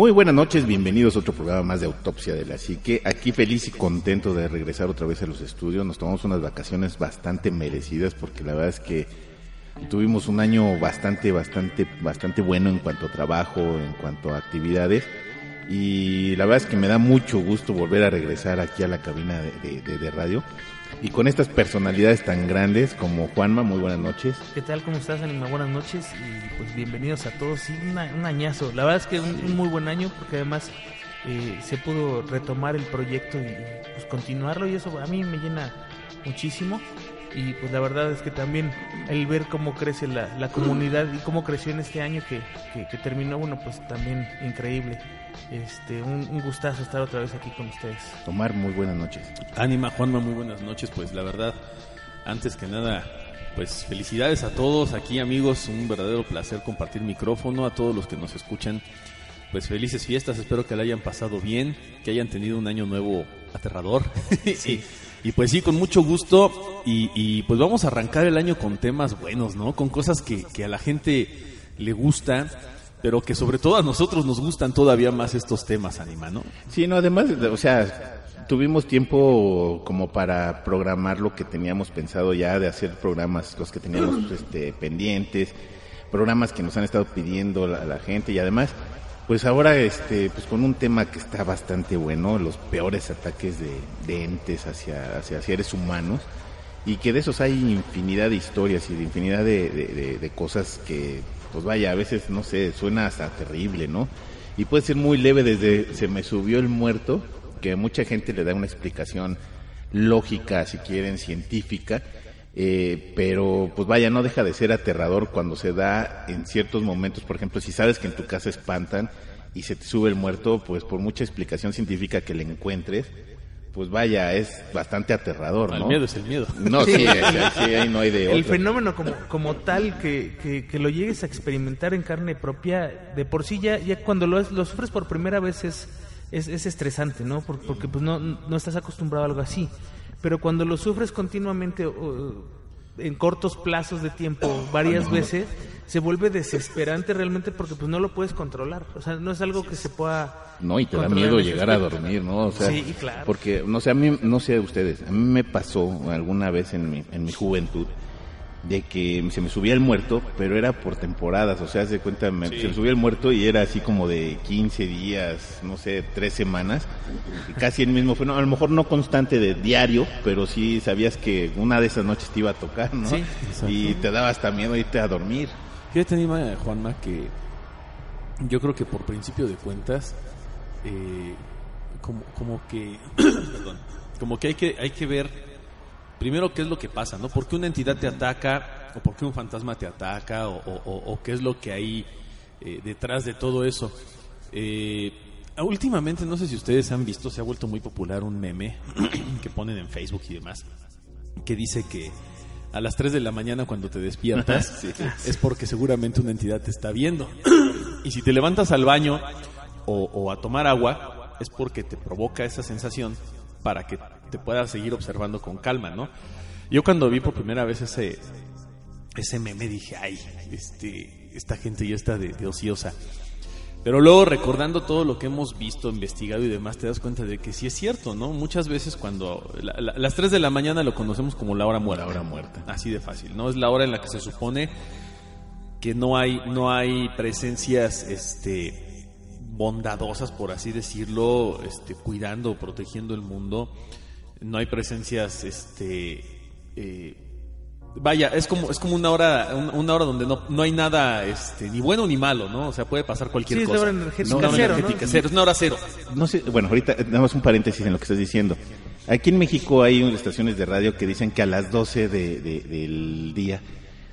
Muy buenas noches, bienvenidos a otro programa más de Autopsia de la Psique. Aquí feliz y contento de regresar otra vez a los estudios. Nos tomamos unas vacaciones bastante merecidas porque la verdad es que tuvimos un año bastante, bastante, bastante bueno en cuanto a trabajo, en cuanto a actividades. Y la verdad es que me da mucho gusto volver a regresar aquí a la cabina de, de- de radio. Y con estas personalidades tan grandes como Juanma, muy buenas noches. ¿Qué tal? ¿Cómo estás, Anima? Buenas noches y pues bienvenidos a todos. Sí, una- un añazo. La verdad es que un, muy buen año porque además eh, se pudo retomar el proyecto y pues continuarlo y eso a mí me llena muchísimo. Y pues la verdad es que también el ver cómo crece la, la comunidad y cómo creció en este año que, que, que terminó, bueno, pues también increíble. Este, un, un gustazo estar otra vez aquí con ustedes. Omar, muy buenas noches. Ánima, Juanma, muy buenas noches. Pues la verdad, antes que nada, pues felicidades a todos aquí, amigos. Un verdadero placer compartir micrófono. A todos los que nos escuchan, pues felices fiestas. Espero que la hayan pasado bien, que hayan tenido un año nuevo aterrador. y, y, pues sí, con mucho gusto. Y, y, pues vamos a arrancar el año con temas buenos, ¿no? Con cosas que, que a la gente le gusta. Pero que sobre todo a nosotros nos gustan todavía más estos temas, Anima, ¿no? Sí, no, además, o sea, tuvimos tiempo como para programar lo que teníamos pensado ya de hacer programas, los que teníamos este, pendientes, programas que nos han estado pidiendo la, la gente y además, pues ahora, este, pues con un tema que está bastante bueno, los peores ataques de, de entes hacia, hacia seres humanos y que de esos hay infinidad de historias y de infinidad de, de- de- de cosas que, pues vaya, a veces, no sé, suena hasta terrible, ¿no? Y puede ser muy leve desde se me subió el muerto, que mucha gente le da una explicación lógica, si quieren, científica, eh, pero pues vaya, no deja de ser aterrador cuando se da en ciertos momentos, por ejemplo, si sabes que en tu casa espantan y se te sube el muerto, pues por mucha explicación científica que le encuentres, pues vaya, es bastante aterrador, El ¿no? miedo es el miedo. No, sí, sí, sí, ahí no hay de El fenómeno como, como tal que, que, que lo llegues a experimentar en carne propia, de por sí ya, ya cuando lo, es- lo sufres por primera vez es, es, es estresante, ¿no? Por- porque pues no, no estás acostumbrado a algo así. Pero cuando lo sufres continuamente o, en cortos plazos de tiempo, varias veces, se vuelve desesperante realmente porque pues no lo puedes controlar. O sea, no es algo que se pueda... No, y te da miedo llegar a dormir, ¿no? O sea, Sí, claro. Porque, no sé, a mí, no sé a ustedes, a mí me pasó alguna vez en mi, en mi juventud de que se me subía el muerto, pero era por temporadas, o sea, se cuenta, me, se me subía el muerto y era así como de 15 días, no sé, tres semanas, y casi el mismo fenómeno, a lo mejor no constante de diario, pero sí sabías que una de esas noches te iba a tocar, ¿no? Sí, y te daba hasta miedo irte a dormir. Fíjate, Anima, Juanma, que yo creo que por principio de cuentas, eh, como, como que, perdón, como que hay que hay que ver primero qué es lo que pasa, ¿no? ¿Por qué una entidad te ataca o por qué un fantasma te ataca o, o- o- o qué es lo que hay eh, detrás de todo eso? Eh, últimamente, no sé si ustedes han visto, se ha vuelto muy popular un meme que ponen en Facebook y demás, que dice que a las 3 de la mañana cuando te despiertas es porque seguramente una entidad te está viendo. y si te levantas al baño o, o a tomar agua, es porque te provoca esa sensación para que te puedas seguir observando con calma, ¿no? Yo cuando vi por primera vez ese, ese meme dije, ay, este, esta gente ya está de, de ociosa. Pero luego recordando todo lo que hemos visto, investigado y demás, te das cuenta de que sí es cierto, ¿no? Muchas veces cuando la- la- las 3 de la mañana lo conocemos como la hora muerta. La hora muerta. Así de fácil, ¿no? Es la hora en la que se supone que no hay, no hay presencias este, bondadosas, por así decirlo, este, cuidando, protegiendo el mundo. No hay presencias, este, eh, vaya, es como, es como una hora, un- una hora donde no, no hay nada, este, ni bueno ni malo, ¿no? O sea, puede pasar cualquier Sí, es cosa. hora energética Una hora cero, energética ¿no? cero, es una hora cero. No sé, bueno, ahorita nada más un paréntesis en lo que estás diciendo. Aquí en México hay unas estaciones de radio que dicen que a las 12 de, de- del día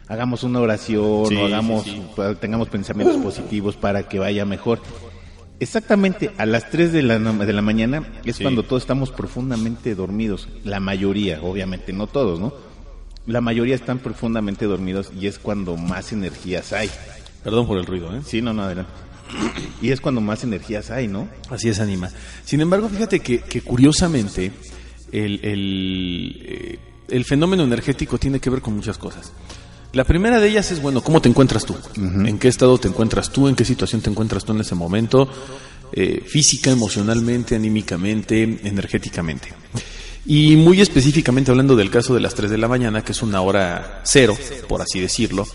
hagamos una oración Sí, o hagamos, sí, sí. pa- tengamos pensamientos positivos para que vaya mejor. Exactamente a las 3 de la, de la mañana es Sí. cuando todos estamos profundamente dormidos. La mayoría, obviamente, no todos, ¿no? La mayoría están profundamente dormidos y es cuando más energías hay. Perdón por el ruido, ¿eh? Sí, no, no, adelante. Y es cuando más energías hay, ¿no? Así es, Anima. Sin embargo, fíjate que, que curiosamente el, el, eh, el fenómeno energético tiene que ver con muchas cosas. La primera de ellas es, bueno, ¿cómo te encuentras tú? ¿En qué estado te encuentras tú? ¿En qué situación te encuentras tú en ese momento? Eh, física, emocionalmente, anímicamente, energéticamente. Y muy específicamente hablando del caso de las 3 de la mañana, que es una hora cero, por así decirlo,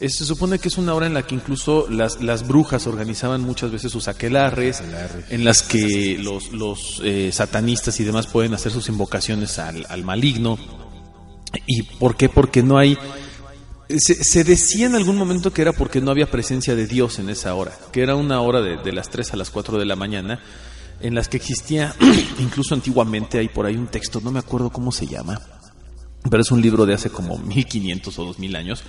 es- se supone que es una hora en la que incluso las, las brujas organizaban muchas veces sus aquelarres, en las que los, los eh, satanistas y demás pueden hacer sus invocaciones al, al maligno. ¿Y por qué? Porque no hay... Se, decía en algún momento que era porque no había presencia de Dios en esa hora, que era una hora de, de las 3 a las 4 de la mañana, en las que existía, incluso antiguamente hay por ahí un texto, no me acuerdo cómo se llama, pero es un libro de hace como 1500 o 2000 años,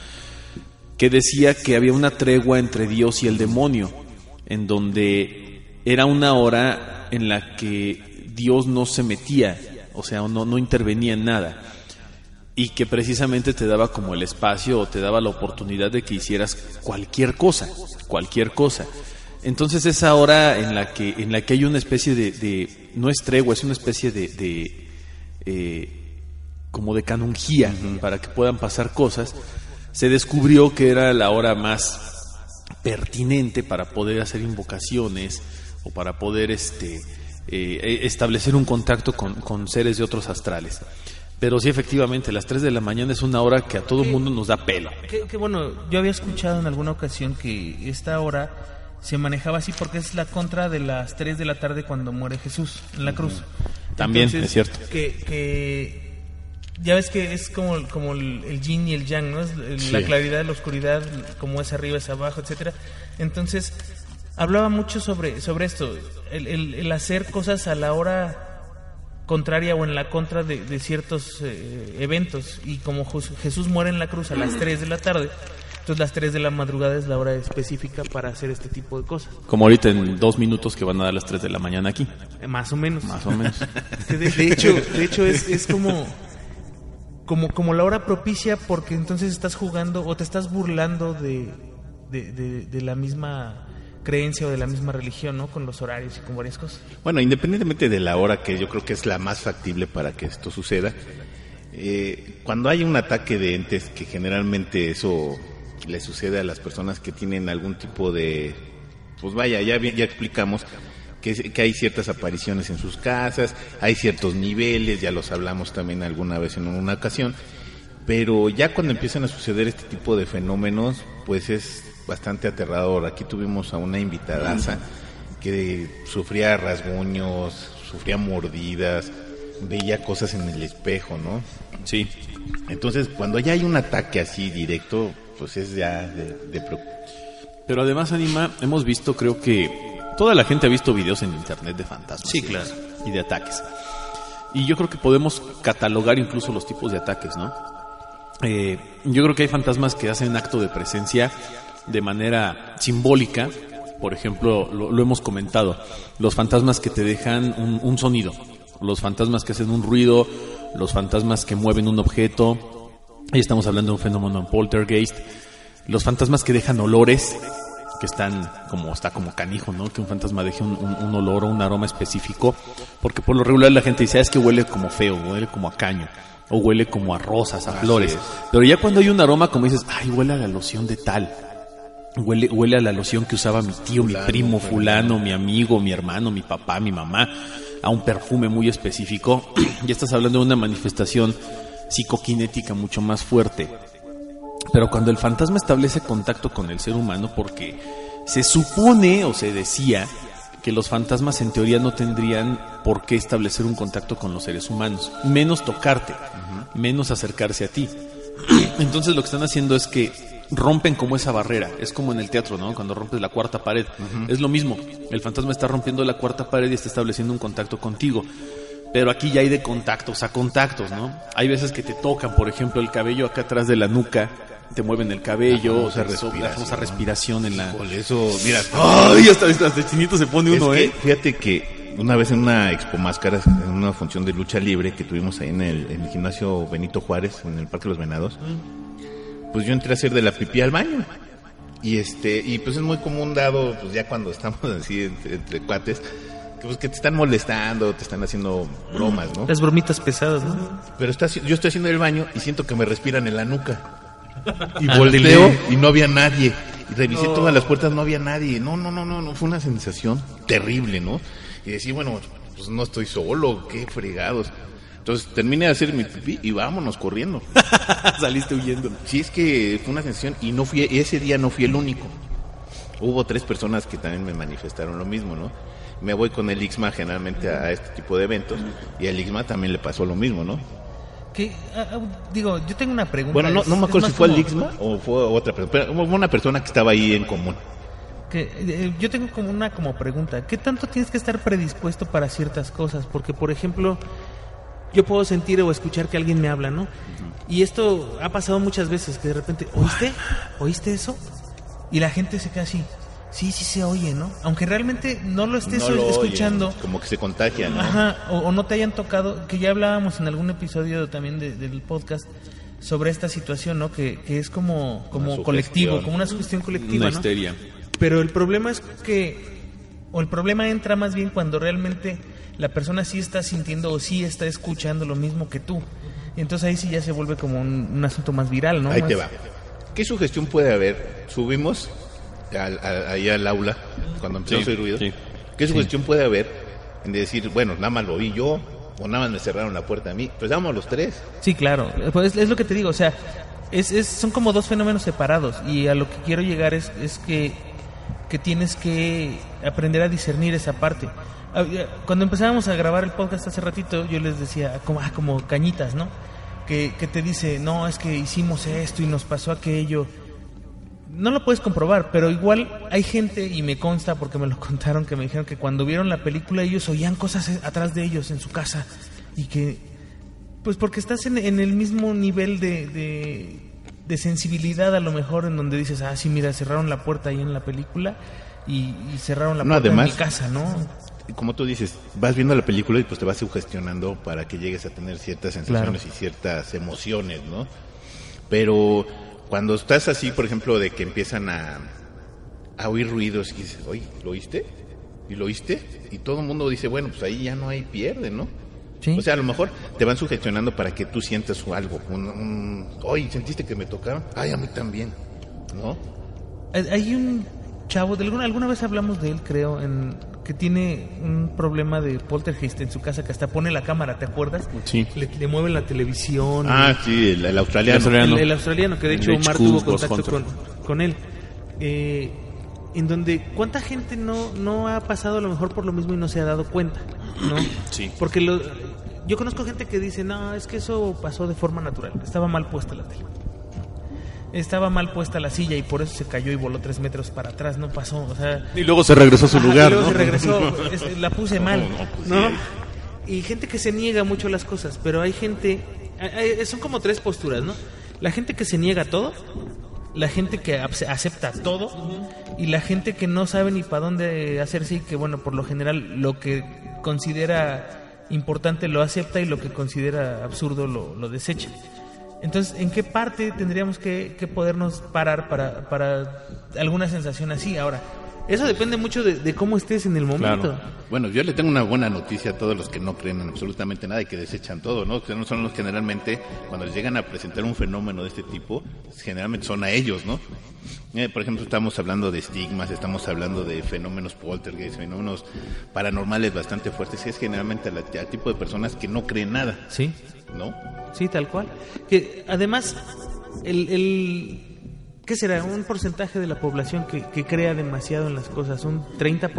que decía que había una tregua entre Dios y el demonio, en donde era una hora en la que Dios no se metía, o sea, no, no intervenía en nada, y que precisamente te daba como el espacio o te daba la oportunidad de que hicieras cualquier cosa, cualquier cosa. Entonces esa hora en la que, en la que hay una especie de, de- no es tregua, es una especie de, de, eh, como de canonjía para que puedan pasar cosas, se descubrió que era la hora más pertinente para poder hacer invocaciones o para poder este, eh, establecer un contacto con, con seres de otros astrales. Pero sí, efectivamente, las 3 de la mañana es una hora que a todo el mundo nos da pelo. Que, que bueno, yo había escuchado en alguna ocasión que esta hora se manejaba así porque es la contra de las 3 de la tarde cuando muere Jesús en la cruz. También, es cierto. Que, que ya ves que es como, como el, el yin y el yang, ¿no? Es el- la Sí. claridad, la oscuridad, como es arriba, es abajo, etcétera. Entonces, hablaba mucho sobre, sobre esto, el, el- el hacer cosas a la hora contraria o en la contra de, de ciertos eh, eventos. Y como Jes- Jesús muere en la cruz a las 3 de la tarde, entonces las 3 de la madrugada es la hora específica para hacer este tipo de cosas. Como ahorita en dos minutos que van a dar las 3 de la mañana aquí. Eh, Más o menos. Más o menos. De, de hecho, de hecho es, es como, como, como la hora propicia porque entonces estás jugando o te estás burlando de- de la misma creencia o de la misma religión, ¿no? Con los horarios y con varias. Bueno, independientemente de la hora que yo creo que es la más factible para que esto suceda, eh, cuando hay un ataque de entes, que generalmente eso le sucede a las personas que tienen algún tipo de, pues vaya, ya, ya explicamos que, que hay ciertas apariciones en sus casas, hay ciertos niveles, ya los hablamos también alguna vez en una ocasión, pero ya cuando empiezan a suceder este tipo de fenómenos, pues es bastante aterrador. Aquí tuvimos a una invitadaza que sufría rasguños, sufría mordidas, veía cosas en el espejo, ¿no? Sí. Entonces, cuando ya hay un ataque así directo, pues es ya de, de Pero además, Anima, hemos visto, creo que toda la gente ha visto videos en internet de fantasmas. Sí, y claro. Y de ataques. Y yo creo que podemos catalogar incluso los tipos de ataques, ¿no? Eh, yo creo que hay fantasmas que hacen acto de presencia de manera simbólica. Por ejemplo, lo, lo hemos comentado, los fantasmas que te dejan un, un sonido, los fantasmas que hacen un ruido, los fantasmas que mueven un objeto. Ahí estamos hablando de un fenómeno en poltergeist. Los fantasmas que dejan olores, que están como está como canijo, ¿no? Que un fantasma deje un, un- un olor o un aroma específico, porque por lo regular la gente dice, "Ah, es que huele como feo, huele como a caño, o huele como a rosas, a flores. Pero ya cuando hay un aroma, como dices, ay, huele a la loción de tal. Huele, huele a la loción que usaba mi tío, mi primo, fulano, mi amigo, mi hermano, mi papá, mi mamá, a un perfume muy específico. ya estás hablando de una manifestación psicoquinética mucho más fuerte. Pero cuando el fantasma establece contacto con el ser humano, porque se supone o se decía que los fantasmas en teoría no tendrían por qué establecer un contacto con los seres humanos, menos tocarte, menos acercarse a ti. Entonces lo que están haciendo es que rompen como esa barrera, es como en el teatro, ¿no? Cuando rompes la cuarta pared, es lo mismo, el fantasma está rompiendo la cuarta pared y está estableciendo un contacto contigo. Pero aquí ya hay de contactos a contactos, ¿no? Hay veces que te tocan, por ejemplo, el cabello acá atrás de la nuca, te mueven el cabello, te soplan, la famosa respiración en la... Por eso, mira, ¡Ay! Hasta, hasta, chinito se pone Es uno, que, ¿eh? fíjate que una vez en una Expo Máscaras, en una función de lucha libre que tuvimos ahí en el, en el gimnasio Benito Juárez, en el Parque de los Venados, pues yo entré a hacer de la pipí al baño. Y este, y pues es muy común dado, pues ya cuando estamos así entre, entre cuates, que pues que te están molestando, te están haciendo bromas, ¿no? Las bromitas pesadas, ¿no? Pero está, yo estoy haciendo el baño y siento que me respiran en la nuca. Y Ándele. volteo y no había nadie. Y revisé todas las puertas, no había nadie. No, no, no, no, no, fue una sensación terrible, ¿no? Y decir, bueno, pues no estoy solo, qué fregados. Entonces terminé de hacer mi pipí y vámonos corriendo. Saliste huyendo. Sí, es que fue una sensación y no fui, ese día no fui el único. Hubo tres personas que también me manifestaron lo mismo, ¿no? Me voy con el Ixma generalmente a, a este tipo de eventos y al Ixma también le pasó lo mismo, ¿no? Que, ah, ah, digo, yo tengo una pregunta. Bueno, no, no me acuerdo más si fue el como Ixma o fue otra persona, pero fue una persona que estaba ahí en común. que, eh, yo tengo como una como pregunta. ¿Qué tanto tienes que estar predispuesto para ciertas cosas? Porque, por ejemplo, yo puedo sentir o escuchar que alguien me habla, ¿no? Y esto ha pasado muchas veces, que de repente, ¿oíste? ¿Oíste eso? Y la gente se queda así. Sí, sí se oye, ¿no? Aunque realmente no lo estés No lo escuchando. como que se contagia, ¿no? Ajá, o, o no te hayan tocado, que ya hablábamos en algún episodio también de- del podcast sobre esta situación, ¿no? Que, que es como, como colectivo, como una sugestión colectiva, Una ¿no? histeria. Pero el problema es que, o el problema entra más bien cuando realmente la persona sí está sintiendo o sí está escuchando lo mismo que tú. Entonces ahí sí ya se vuelve como un, un asunto más viral, ¿no? Ahí te va. ¿Qué sugestión puede haber? Subimos al, al- ahí al aula cuando empezó Sí, a oír ruido. sí. ¿Qué sugestión puede haber en decir, bueno, nada más lo oí yo o nada más me cerraron la puerta a mí? Pues damos los tres. Sí, claro. Pues es lo que te digo, o sea, es, es- son como dos fenómenos separados y a lo que quiero llegar es, es que, que tienes que aprender a discernir esa parte. Ah, Cuando empezábamos a grabar el podcast hace ratito, yo les decía como, ah, como cañitas, ¿no? Que, que te dice, no, es que hicimos esto y nos pasó aquello. No lo puedes comprobar, pero igual hay gente, y me consta porque me lo contaron, que me dijeron que cuando vieron la película ellos oían cosas eh, atrás de ellos en su casa y que pues porque estás en, en el mismo nivel de, de, de sensibilidad a lo mejor en donde dices, ah, sí, mira, cerraron la puerta ahí en la película y, y cerraron la No, puerta en mi casa, ¿no? Como tú dices, vas viendo la película y pues te vas sugestionando para que llegues a tener ciertas sensaciones y ciertas emociones, ¿no? Pero cuando estás así, por ejemplo, de que empiezan a, a oír ruidos y dices, oye, ¿lo oíste? ¿Y lo oíste? Y todo el mundo dice, bueno, pues ahí ya no hay pierde, ¿no? Sí. O sea, a lo mejor te van sugestionando para que tú sientas algo. Un, un, oye, ¿sentiste que me tocaron? Ay, a mí también, ¿no? Hay- Hay un chavo, de alguna, alguna vez hablamos de él, creo, en, que tiene un problema de poltergeist en su casa, que hasta pone la cámara, ¿te acuerdas? Sí. Le, le mueven la televisión. Ah, sí, el, el australiano. El australiano. el, el australiano, que de hecho Omar HQ tuvo contacto con, con él. Eh, en donde, ¿cuánta gente no, no ha pasado a lo mejor por lo mismo y no se ha dado cuenta? ¿No? Sí. Porque lo, yo conozco gente que dice, no, es que eso pasó de forma natural, estaba mal puesta la tele. Estaba mal puesta la silla y por eso se cayó y voló tres metros para atrás, no pasó, o sea... Y luego se regresó a su Ajá, lugar, y luego ¿no? se regresó, es- la puse mal, No, no, pues. Y gente que se niega mucho a las cosas, pero hay gente, hay- son como tres posturas, ¿no? La gente que se niega a todo, la gente que ace- acepta todo y la gente que no sabe ni para dónde hacerse y que, bueno, por lo general lo que considera importante lo acepta y lo que considera absurdo lo, lo desecha. Entonces, ¿en qué parte tendríamos que, que podernos parar para, para alguna sensación así? Ahora, eso depende mucho de, de cómo estés en el momento. Claro. Bueno, yo le tengo una buena noticia a todos los que no creen en absolutamente nada y que desechan todo, ¿no? Que no son los generalmente, cuando les llegan a presentar un fenómeno de este tipo, generalmente son a ellos, ¿no? Eh, por ejemplo, estamos hablando de estigmas, estamos hablando de fenómenos poltergeist, fenómenos paranormales bastante fuertes, que es generalmente al, al tipo de personas que no creen nada, Sí, ¿no? sí, tal cual. Que además, el, el- ¿qué será? Un porcentaje de la población que, que crea demasiado en las cosas, un 30%,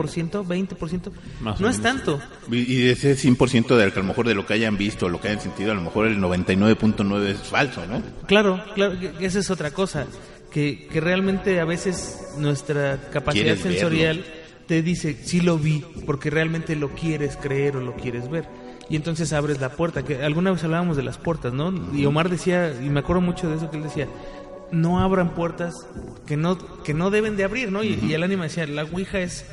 20%, Más no es tanto. Y de ese 100% de, que a lo mejor de lo que hayan visto, lo que hayan sentido, a lo mejor el 99.9 es falso, ¿no? Claro, claro, esa es otra cosa, que, que realmente a veces nuestra capacidad sensorial te dice, sí lo vi, porque realmente lo quieres creer o lo quieres ver. Y entonces abres la puerta, que alguna vez hablábamos de las puertas, ¿no? Y Omar decía, y me acuerdo mucho de eso que él decía, no abran puertas que no, que no deben de abrir, ¿no? Y, y el ánima decía, la Ouija es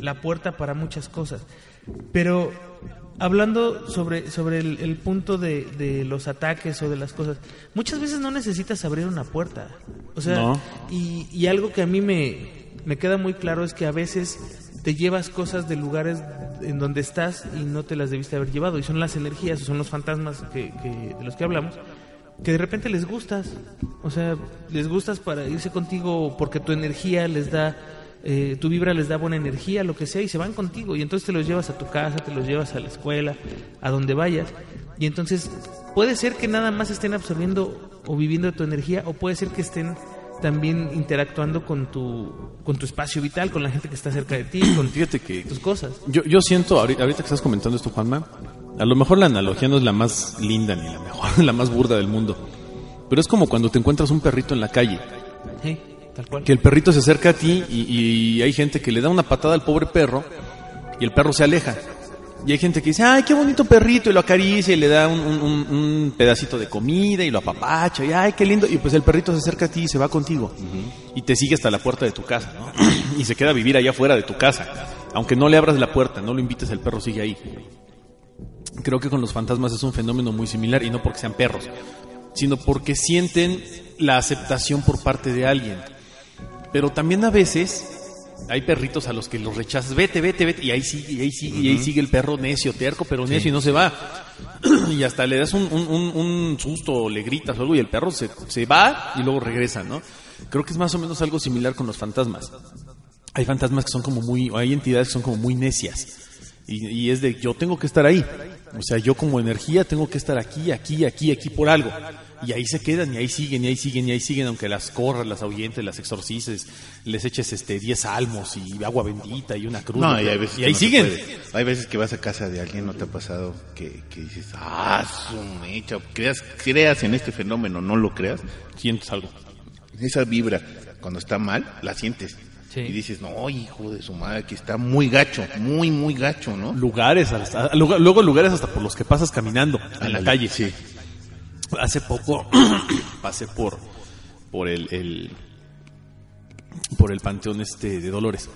la puerta para muchas cosas. Pero hablando sobre, sobre el, el punto de, de los ataques o de las cosas, muchas veces no necesitas abrir una puerta. O sea, No. y, y algo que a mí me, me queda muy claro es que a veces te llevas cosas de lugares en donde estás y no te las debiste haber llevado. Y son las energías, son los fantasmas que, que- de los que hablamos, que de repente les gustas. O sea, les gustas para irse contigo porque tu energía les da, eh, tu vibra les da buena energía, lo que sea, y se van contigo. Y entonces te los llevas a tu casa, te los llevas a la escuela, a donde vayas. Y entonces puede ser que nada más estén absorbiendo o viviendo tu energía, o puede ser que estén también interactuando con tu, con tu espacio vital, con la gente que está cerca de ti, con Fíjate que tus cosas. Yo, yo siento, ahorita, ahorita que estás comentando esto, Juanma, a lo mejor la analogía no es la más linda ni la mejor, la más burda del mundo. Pero es como cuando te encuentras un perrito en la calle, Sí, tal cual. que el perrito se acerca a ti y, y hay gente que le da una patada al pobre perro y el perro se aleja. Y hay gente que dice, ay, qué bonito perrito, y lo acaricia y le da un, un- pedacito de comida y lo apapacha, y ay, qué lindo. Y pues el perrito se acerca a ti y se va contigo. Y te sigue hasta la puerta de tu casa, ¿no? y se queda a vivir allá afuera de tu casa. Aunque no le abras la puerta, no lo invites, el perro sigue ahí. Creo que con los fantasmas es un fenómeno muy similar, y no porque sean perros, sino porque sienten la aceptación por parte de alguien. Pero también a veces hay perritos a los que los rechazas, vete, vete, vete, y ahí sigue, y ahí sigue, y ahí sigue el perro necio, terco, pero necio y no se va. y hasta le das un, un- un- susto, le gritas o algo, y el perro se, se va y luego regresa, ¿no? Creo que es más o menos algo similar con los fantasmas. Hay fantasmas que son como muy, hay entidades que son como muy necias. Y, y es de, yo tengo que estar ahí. O sea, yo como energía tengo que estar aquí, aquí, aquí, aquí por algo. Y ahí se quedan, y ahí siguen, y ahí siguen, y ahí siguen, aunque las corras, las ahuyentes, las exorcices, les eches este 10 salmos y agua bendita y una cruz. No, y hay veces y que ahí no siguen. Hay veces que vas a casa de alguien, ¿no te ha pasado? Que, que dices, ah, su mecha, creas, creas en este fenómeno, no lo creas. Sientes algo. Esa vibra, cuando está mal, la sientes. Sí. Y dices, no, hijo de su madre, que está muy gacho, muy, muy gacho, ¿no? Lugares, hasta- lugar- luego lugares hasta por los que pasas caminando en la calle. Sí. Hace poco pasé por por el, el- por el panteón este de Dolores.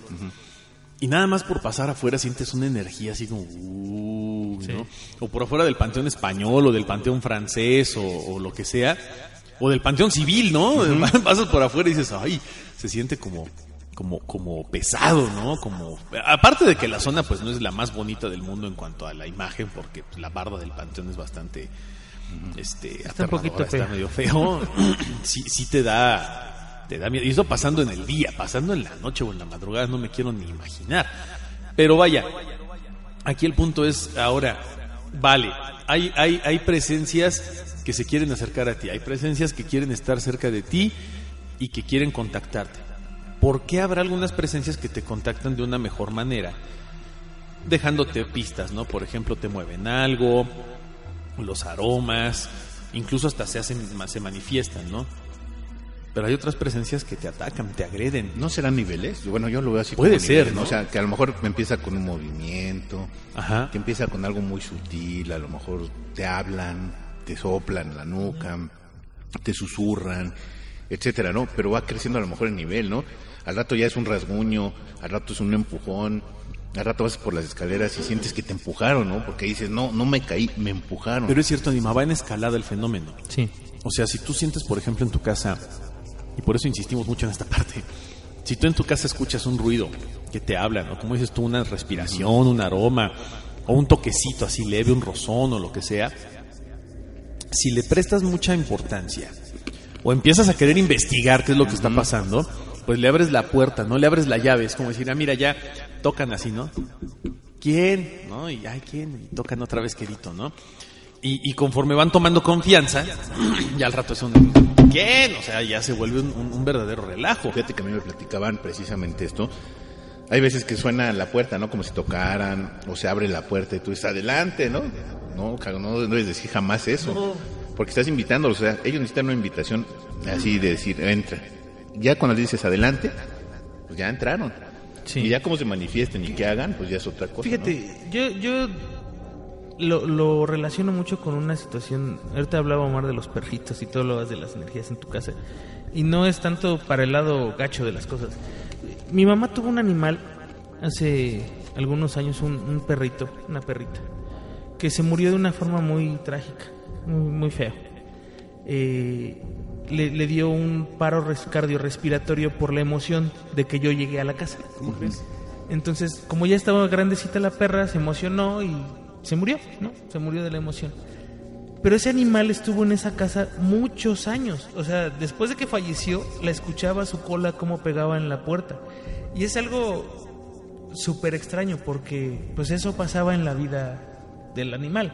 Y nada más por pasar afuera sientes una energía así como "Uy", ¿no? O por afuera del panteón español o del panteón francés o, o lo que sea. O del panteón civil, ¿no? Pasas por afuera y dices, ay, se siente como como como pesado, ¿no? Como aparte de que la zona pues no es la más bonita del mundo en cuanto a la imagen porque pues, la barda del panteón es bastante este Está un poquito está feo. medio feo. sí, sí te da, te da miedo. Y eso pasando en el día, pasando en la noche o en la madrugada, no me quiero ni imaginar. Pero vaya, aquí el punto es ahora, vale, hay, hay, hay presencias que se quieren acercar a ti, hay presencias que quieren estar cerca de ti y que quieren contactarte. ¿Por qué habrá algunas presencias que te contactan de una mejor manera? Dejándote pistas, ¿no? Por ejemplo, te mueven algo, los aromas, incluso hasta se hacen, se manifiestan, ¿no? Pero hay otras presencias que te atacan, te agreden. ¿No serán niveles? Bueno, yo lo veo así. Puede como ser, niveles, ¿no? O sea, que a lo mejor empieza con un movimiento, Ajá. que empieza con algo muy sutil, a lo mejor te hablan, te soplan la nuca, te susurran, etcétera, ¿no? Pero va creciendo a lo mejor el nivel, ¿no? Al rato ya es un rasguño, al rato es un empujón, al rato vas por las escaleras y sientes que te empujaron, ¿no? Porque dices, no, no me caí, me empujaron. Pero es cierto, Anima, va en escalada el fenómeno. Sí. O sea, si tú sientes, por ejemplo, en tu casa, y por eso insistimos mucho en esta parte, si tú en tu casa escuchas un ruido que te habla, ¿no? Como dices tú, una respiración, un aroma, o un toquecito así leve, un rozón o lo que sea, si le prestas mucha importancia, o empiezas a querer investigar qué es lo que está pasando, pues le abres la puerta, ¿no? Le abres la llave, es como decir, ah, mira, ya tocan así, ¿no? ¿Quién? ¿No? Y, ay, ¿quién? Y tocan otra vez quedito, ¿no? Y, y conforme van tomando confianza, ya al rato es un... quién, o sea, ya se vuelve un, un- un verdadero relajo. Fíjate que a mí me platicaban precisamente esto. Hay veces que suena la puerta, ¿no? Como si tocaran, o se abre la puerta y tú dices, adelante, ¿no? No, cago, no debes decir jamás eso. Porque estás invitándolos, o sea, ellos necesitan una invitación así de decir, entra. Ya cuando les dices adelante, pues ya entraron. Sí. Y ya cómo se manifiesten y qué hagan, pues ya es otra cosa. Fíjate, yo, yo lo, lo relaciono mucho con una situación. Ahorita hablaba Omar de los perritos y todo lo de las energías en tu casa. Y no es tanto para el lado gacho de las cosas. Mi mamá tuvo un animal hace algunos años, un, un perrito, una perrita, que se murió de una forma muy trágica, muy, muy fea. Eh, le, le dio un paro res- cardiorrespiratorio por la emoción de que yo llegué a la casa. Entonces, como ya estaba grandecita la perra, se emocionó y se murió, ¿no? Se murió de la emoción. Pero ese animal estuvo en esa casa muchos años. O sea, después de que falleció, la escuchaba su cola como pegaba en la puerta. Y es algo súper extraño porque pues eso pasaba en la vida del animal.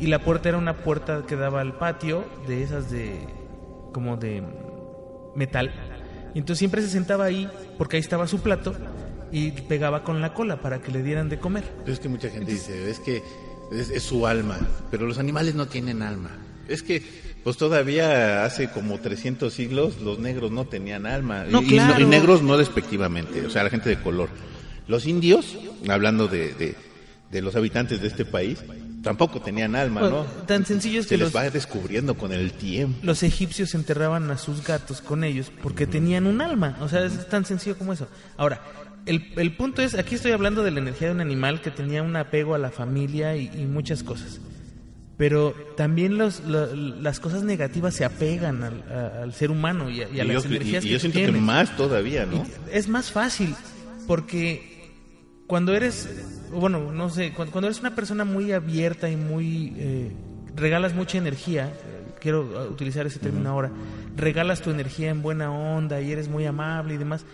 Y la puerta era una puerta que daba al patio de esas de como de metal. Y entonces siempre se sentaba ahí porque ahí estaba su plato y pegaba con la cola para que le dieran de comer. Pero es que mucha gente dice, es que es, es su alma, pero los animales no tienen alma. Es que, pues todavía hace como 300 siglos los negros no tenían alma. No, y, y claro. y negros no despectivamente, o sea, la gente de color. Los indios, hablando de, de, de los habitantes de este país, tampoco tenían alma, Bueno, ¿no? tan sencillo es Se que les los, va descubriendo con el tiempo. los egipcios enterraban a sus gatos con ellos porque tenían un alma. O sea, es tan sencillo como eso. Ahora, el, el punto es, aquí estoy hablando de la energía de un animal que tenía un apego a la familia y, y muchas cosas. Pero también los, lo- las cosas negativas se apegan al, a- al ser humano y a, y a Y las yo, y- energías y que yo siento que más todavía, ¿no? Es más fácil porque cuando eres, bueno, no sé, cuando, cuando eres una persona muy abierta y muy... eh, regalas mucha energía, eh, quiero uh, utilizar ese término ahora, regalas tu energía en buena onda y eres muy amable y demás,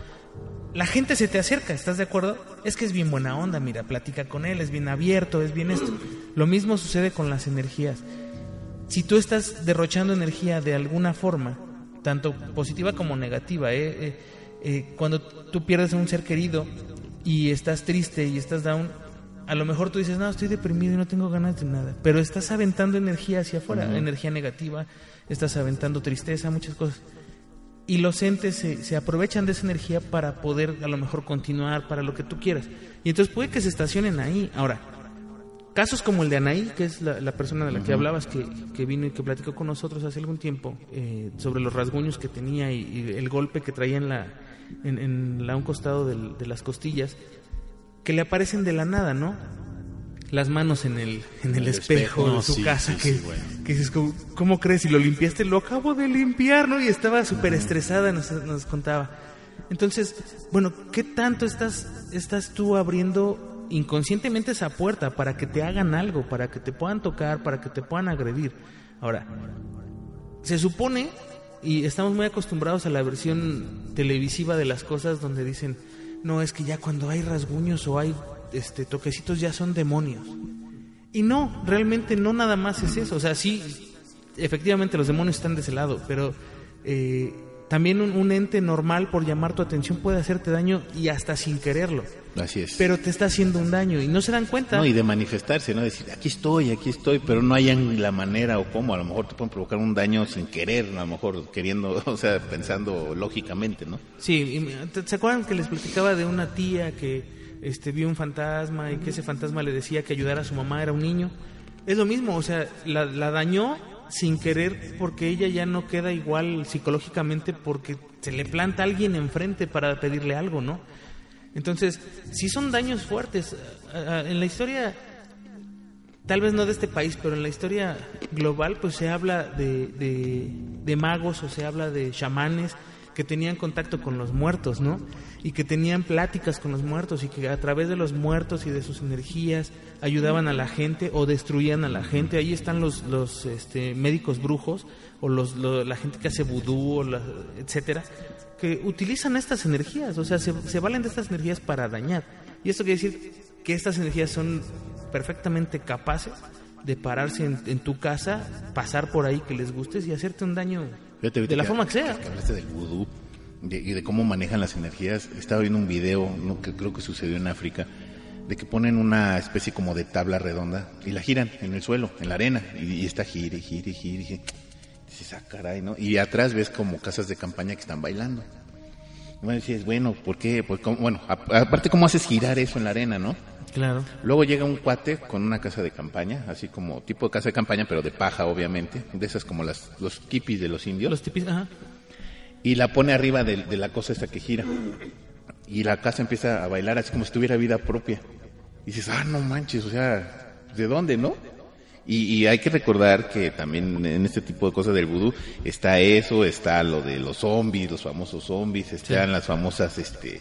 la gente se te acerca, ¿estás de acuerdo? Es que es bien buena onda, mira, platica con él, es bien abierto, es bien esto. Lo mismo sucede con las energías. Si tú estás derrochando energía de alguna forma, tanto positiva como negativa, ¿eh? Eh, eh, cuando tú pierdes a un ser querido y estás triste y estás down, a lo mejor tú dices, no, estoy deprimido y no tengo ganas de nada, pero estás aventando energía hacia afuera, energía negativa, estás aventando tristeza, muchas cosas. Y los entes se, se aprovechan de esa energía para poder a lo mejor continuar para lo que tú quieras. Y entonces puede que se estacionen ahí. Ahora, casos como el de Anaí, que es la, la persona de la que hablabas, que, que vino y que platicó con nosotros hace algún tiempo eh, sobre los rasguños que tenía y, y el golpe que traía en, la, en, en la, un costado del- de las costillas, que le aparecen de la nada, ¿no? Las manos en el, en el, el espejo, espejo, de su sí, casa, sí, que, sí, bueno. que dices, ¿cómo, cómo crees? Y lo limpiaste, lo acabo de limpiar, ¿no? Y estaba súper estresada, nos, nos contaba. Entonces, bueno, ¿qué tanto estás, estás tú abriendo inconscientemente esa puerta para que te hagan algo, para que te puedan tocar, para que te puedan agredir? Ahora, se supone, y estamos muy acostumbrados a la versión televisiva de las cosas donde dicen, no, es que ya cuando hay rasguños o hay este, toquecitos ya son demonios. Y no, realmente no nada más es eso. O sea, sí, efectivamente los demonios están de ese lado, pero eh, también un, un ente normal por llamar tu atención puede hacerte daño y hasta sin quererlo. Así es. Pero te está haciendo un daño y no se dan cuenta. No, y de manifestarse, ¿no? Decir, aquí estoy, aquí estoy, pero no hayan la manera o cómo. A lo mejor te pueden provocar un daño sin querer, a lo mejor queriendo, o sea, pensando lógicamente, ¿no? Sí, y me- ¿te- ¿se acuerdan que les platicaba de una tía que este, vio un fantasma y que ese fantasma le decía que ayudara a su mamá, era un niño? Es lo mismo, o sea, la, la dañó sin querer porque ella ya no queda igual psicológicamente porque se le planta alguien enfrente para pedirle algo, ¿no? Entonces, sí son daños fuertes. Ah, ah, En la historia tal vez no de este país, pero en la historia global, pues se habla de, de, de magos o se habla de chamanes que tenían contacto con los muertos, ¿no? Y que tenían pláticas con los muertos y que a través de los muertos y de sus energías ayudaban a la gente o destruían a la gente. Ahí están los, los este, médicos brujos o los, lo- la gente que hace vudú, o la- etcétera, que utilizan estas energías, o sea, se, se valen de estas energías para dañar. Y esto quiere decir que estas energías son perfectamente capaces de pararse en, en tu casa, pasar por ahí que les gustes y hacerte un daño Fíjate, de la que- forma que sea. Que hablaste del vudú de- y de cómo manejan las energías. Estaba viendo un video ¿no? que creo que sucedió en África de que ponen una especie como de tabla redonda y la giran en el suelo, en la arena, y, y está gire, gire, gire, gire. Dices, ah, caray, ¿no? Y atrás ves como casas de campaña que están bailando. Y bueno, dices, bueno, ¿por qué? Pues, ¿cómo? bueno, aparte, ¿cómo haces girar eso en la arena, no? Claro. Luego llega un cuate con una casa de campaña, así como tipo de casa de campaña, pero de paja, obviamente, de esas como las, los kipis de los indios Los tipis, ajá. y la pone arriba de, de la cosa esta que gira. Y la casa empieza a bailar así como si tuviera vida propia. Y dices, ah, no manches, o sea, ¿de dónde, no? Y, y hay que recordar que también en este tipo de cosas del vudú está eso, está lo de los zombies, los famosos zombies, están las famosas, este...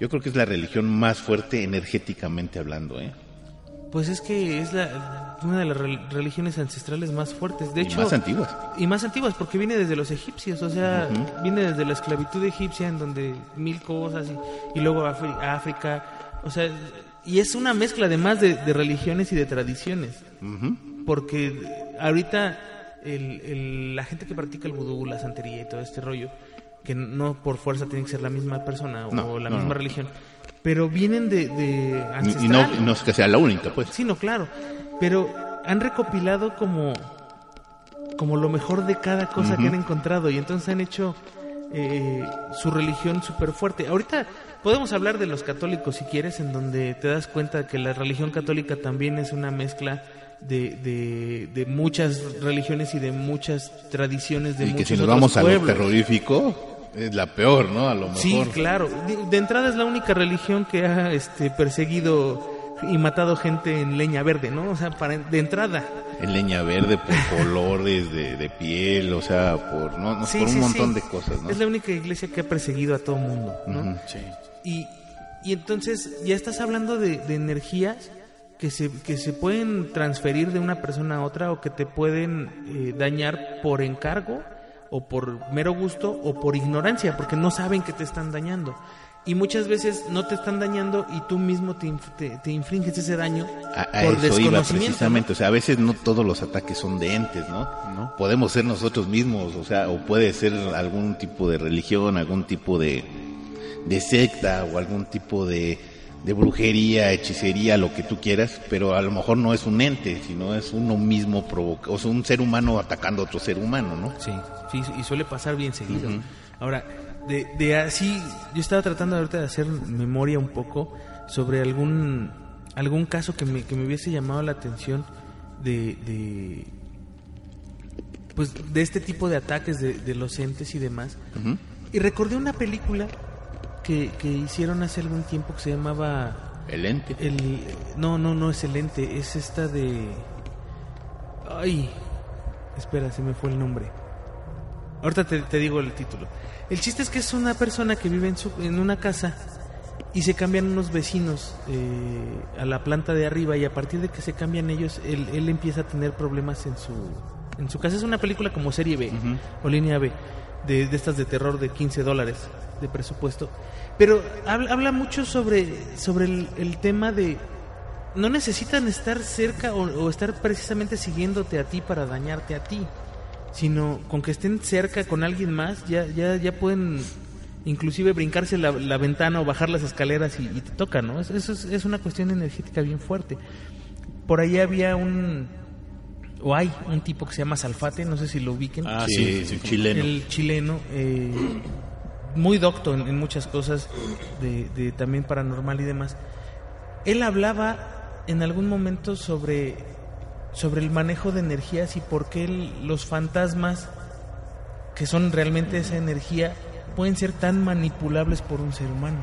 Yo creo que es la religión más fuerte energéticamente hablando, ¿eh? Pues es que es la, una de las rel- religiones ancestrales más fuertes. De Y hecho, más antiguas. Y más antiguas, porque viene desde los egipcios, o sea, viene desde la esclavitud egipcia, en donde mil cosas, y, y luego África, o sea, y es una mezcla además de, de religiones y de tradiciones, porque ahorita el, el- la gente que practica el vudú, la santería y todo este rollo, que no por fuerza tiene que ser la misma persona o la no, misma no. religión, pero vienen de, de Y, ancestral. y no, no es que sea la única, pues. Sí, no, claro. Pero han recopilado como, como lo mejor de cada cosa que han encontrado y entonces han hecho eh, su religión súper fuerte. Ahorita podemos hablar de los católicos si quieres, en donde te das cuenta que la religión católica también es una mezcla de, de, de muchas religiones y de muchas tradiciones de y que muchos si nos vamos a lo terrorífico, es la peor, ¿no? A lo mejor. Sí, claro. De, de entrada es la única religión que ha este, perseguido y matado gente en leña verde, ¿no? O sea, para, de entrada. En leña verde, por colores de, de piel, o sea, por, no, no, Sí, por un sí, montón sí. de cosas, ¿no? Es la única iglesia que ha perseguido a todo mundo, ¿no? Ujú. y, y entonces ya estás hablando de, de energías que se, que se pueden transferir de una persona a otra o que te pueden eh, dañar por encargo o por mero gusto o por ignorancia, porque no saben que te están dañando. Y muchas veces no te están dañando y tú mismo te, inf- te, te infringes ese daño A, a por eso iba desconocimiento. precisamente, o sea, a veces no todos los ataques son de entes, ¿no? Podemos ser nosotros mismos, o sea, o puede ser algún tipo de religión, algún tipo de, de secta o algún tipo de, de brujería, hechicería, lo que tú quieras, pero a lo mejor no es un ente, sino es uno mismo provoca, o sea, un ser humano atacando a otro ser humano, ¿no? Sí, sí, y suele pasar bien seguido. Ahora, de, de así, yo estaba tratando ahorita de hacer memoria un poco sobre algún algún caso que me, que me hubiese llamado la atención de, de pues de este tipo de ataques de, de los entes y demás. Y recordé una película que, que hicieron hace algún tiempo que se llamaba El ente. el no no no es el ente es esta de ay espera se me fue el nombre. Ahorita te, te digo el título. El chiste es que es una persona que vive en su en una casa y se cambian unos vecinos eh, a la planta de arriba y a partir de que se cambian ellos él, él empieza a tener problemas en su en su casa. Es una película como serie B o línea B de, de estas de terror de 15 dólares de presupuesto pero habla, habla mucho sobre sobre el, el tema de no necesitan estar cerca o, o estar precisamente siguiéndote a ti para dañarte a ti, sino con que estén cerca con alguien más, ya, ya, ya pueden inclusive brincarse la, la ventana o bajar las escaleras y, y te toca, ¿no? Eso es, es una cuestión energética bien fuerte. Por ahí había un, o hay un tipo que se llama Salfate, no sé si lo ubiquen. Ah, sí, sí, sí, sí, chileno. El chileno, eh, muy docto en, en muchas cosas de, de también paranormal y demás. Él hablaba en algún momento sobre, sobre el manejo de energías y por qué el- los fantasmas, que son realmente esa energía, pueden ser tan manipulables por un ser humano.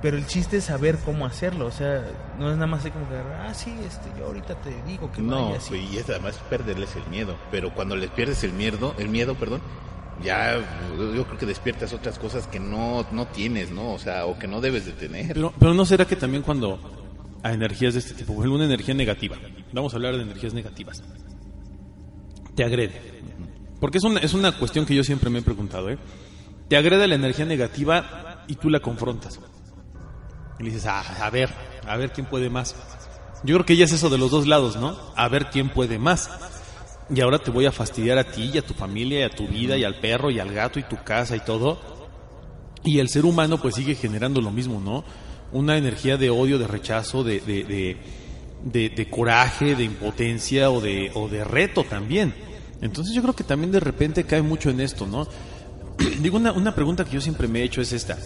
Pero el chiste es saber cómo hacerlo, o sea, no es nada más así como que, ah, sí, este, yo ahorita te digo que No, y es además perderles el miedo. Pero cuando les pierdes el miedo, el miedo, perdón, ya yo creo que despiertas otras cosas que no, no tienes, ¿no? O sea, o que no debes de tener. Pero, pero no será que también cuando a energías de este tipo, por ejemplo, una energía negativa, vamos a hablar de energías negativas, te agrede. Porque es una, es una cuestión que yo siempre me he preguntado, ¿eh? Te agrede la energía negativa y tú la confrontas. Y dices, ah, a ver, a ver quién puede más. Yo creo que ya es eso de los dos lados, ¿no? A ver quién puede más. Y ahora te voy a fastidiar a ti y a tu familia y a tu vida y al perro y al gato y tu casa y todo. Y el ser humano pues sigue generando lo mismo, ¿no? Una energía de odio, de rechazo, de, de, de, de- de coraje, de impotencia o de, o de reto también. Entonces yo creo que también de repente cae mucho en esto, ¿no? Digo, una, una pregunta que yo siempre me he hecho es esta.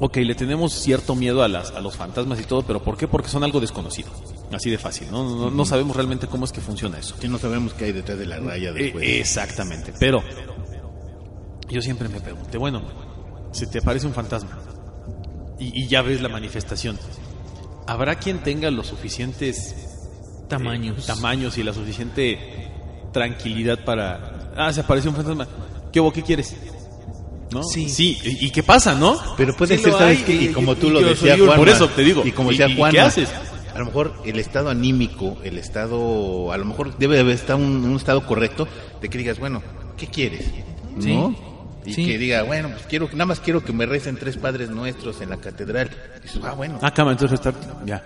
Ok, le tenemos cierto miedo a, las, a los fantasmas y todo, pero ¿por qué? Porque son algo desconocido. Así de fácil, ¿no? No, no sabemos realmente cómo es que funciona eso. Que no sabemos qué hay detrás de la raya después. Eh, exactamente, pero yo siempre me pregunté, bueno, si te aparece un fantasma y, y ya ves la manifestación, ¿habrá quien tenga los suficientes Tamaños. eh, tamaños y la suficiente tranquilidad para... Ah, se apareció un fantasma. ¿Qué hubo? ¿Qué quieres? ¿No? Sí. Sí, ¿y, y qué pasa, no? Pero puede Sí ser, ¿sabes hay, qué? Y, y- como tú y lo decías, Juanma. Por eso te digo, Y como ¿y- decía y Juan. qué haces? A lo mejor el estado anímico, el estado, a lo mejor debe de haber estado un, un estado correcto de que digas, bueno, ¿qué quieres? Sí. ¿No? Y Sí. que diga, bueno, pues quiero, nada más quiero que me recen tres padres nuestros en la catedral. Y dices, ah, bueno. Ah, cama, entonces está... Ya.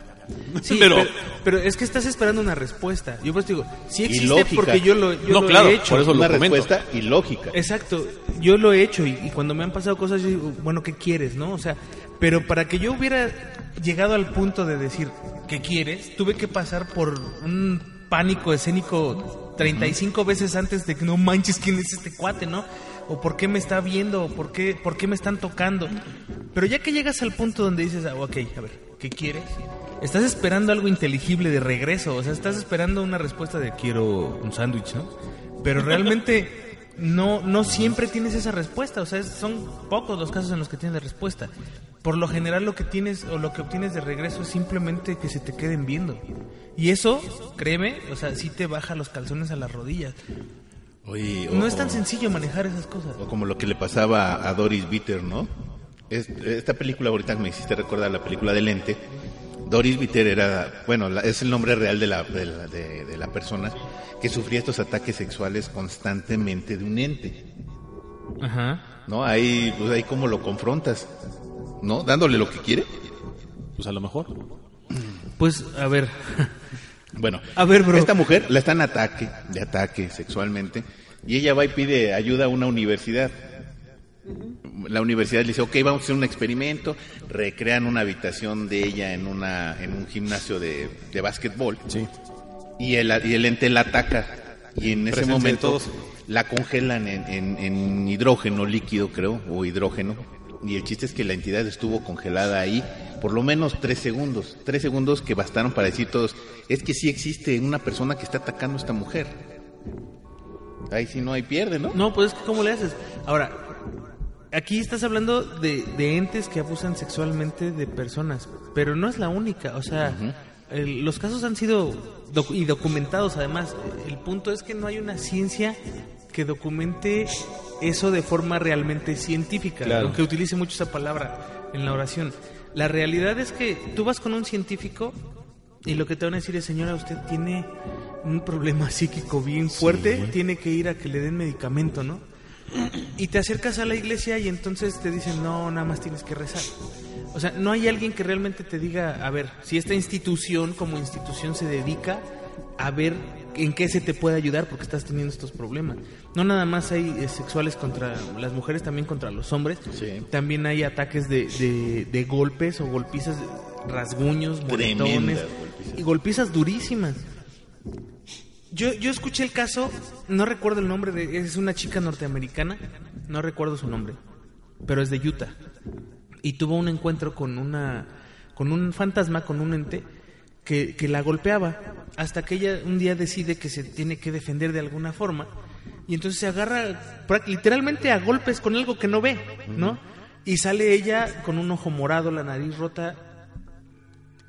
Sí, pero... pero, pero es que estás esperando una respuesta. Yo pues digo, sí existe porque yo lo, yo No, lo claro, he hecho. por eso lo una comento. respuesta ilógica. Exacto, yo lo he hecho y, y cuando me han pasado cosas, yo digo, bueno, ¿qué quieres, no? O sea, pero para que yo hubiera llegado al punto de decir, ¿qué quieres? Tuve que pasar por un pánico escénico 35 veces antes de que no manches quién es este cuate, ¿no? O por qué me está viendo, o por qué, por qué me están tocando. Pero ya que llegas al punto donde dices, ah, ok, a ver, ¿qué quieres? Estás esperando algo inteligible de regreso, o sea, estás esperando una respuesta de quiero un sándwich, ¿no? Pero realmente no, no siempre tienes esa respuesta, o sea, es- son pocos los casos en los que tienes la respuesta. Por lo general lo que tienes o lo que obtienes de regreso es simplemente que se te queden viendo. Y eso, créeme, o sea, sí te baja los calzones a las rodillas. Oye, No o- es tan sencillo manejar esas cosas. O como lo que le pasaba a Doris Bitter, ¿no? Es- esta película, ahorita me hiciste recordar la película de Lente. Doris Bitter era, bueno, la- es el nombre real de la, de, la, de- de la persona que sufría estos ataques sexuales constantemente de un ente, Ajá. ¿no? Ahí, pues ahí cómo lo confrontas, ¿no? Dándole lo que quiere. Pues a lo mejor. Pues, a ver. Bueno, A ver, bro. esta mujer la están ataque, de ataque sexualmente, y ella va y pide ayuda a una universidad. La universidad le dice, ok, vamos a hacer un experimento, recrean una habitación de ella en una en un gimnasio de, de básquetbol, Sí. y el, y el ente la ataca, y en ese Presencia momento la congelan en, en- en hidrógeno líquido, creo, o hidrógeno, y el chiste es que la entidad estuvo congelada ahí por lo menos tres segundos, tres segundos que bastaron para decir todos, es que sí existe una persona que está atacando a esta mujer. Ahí sí no hay pierde, ¿no? No, pues es que ¿cómo le haces? Ahora, aquí estás hablando de, de entes que abusan sexualmente de personas, pero no es la única. O sea, el- los casos han sido docu- y documentados además. El punto es que no hay una ciencia que documente eso de forma realmente científica, Claro. aunque utilice mucho esa palabra en la oración. La realidad es que tú vas con un científico y lo que te van a decir es, señora, usted tiene un problema psíquico bien fuerte, tiene que ir a que le den medicamento, ¿no? Y te acercas a la iglesia y entonces te dicen, no, nada más tienes que rezar. O sea, no hay alguien que realmente te diga, a ver, si esta institución como institución se dedica a ver en qué se te puede ayudar porque estás teniendo estos problemas. No nada más hay eh, sexuales contra las mujeres, también contra los hombres. Sí. También hay ataques de, de- de golpes o golpizas, rasguños, moretones y golpizas durísimas. Yo, yo escuché el caso, no recuerdo el nombre, de, es una chica norteamericana, no recuerdo su nombre, pero es de Utah. Y tuvo un encuentro con una con un fantasma, con un ente que, que la golpeaba, hasta que ella un día decide que se tiene que defender de alguna forma, y entonces se agarra literalmente a golpes con algo que no ve, ¿no? Y sale ella con un ojo morado, la nariz rota,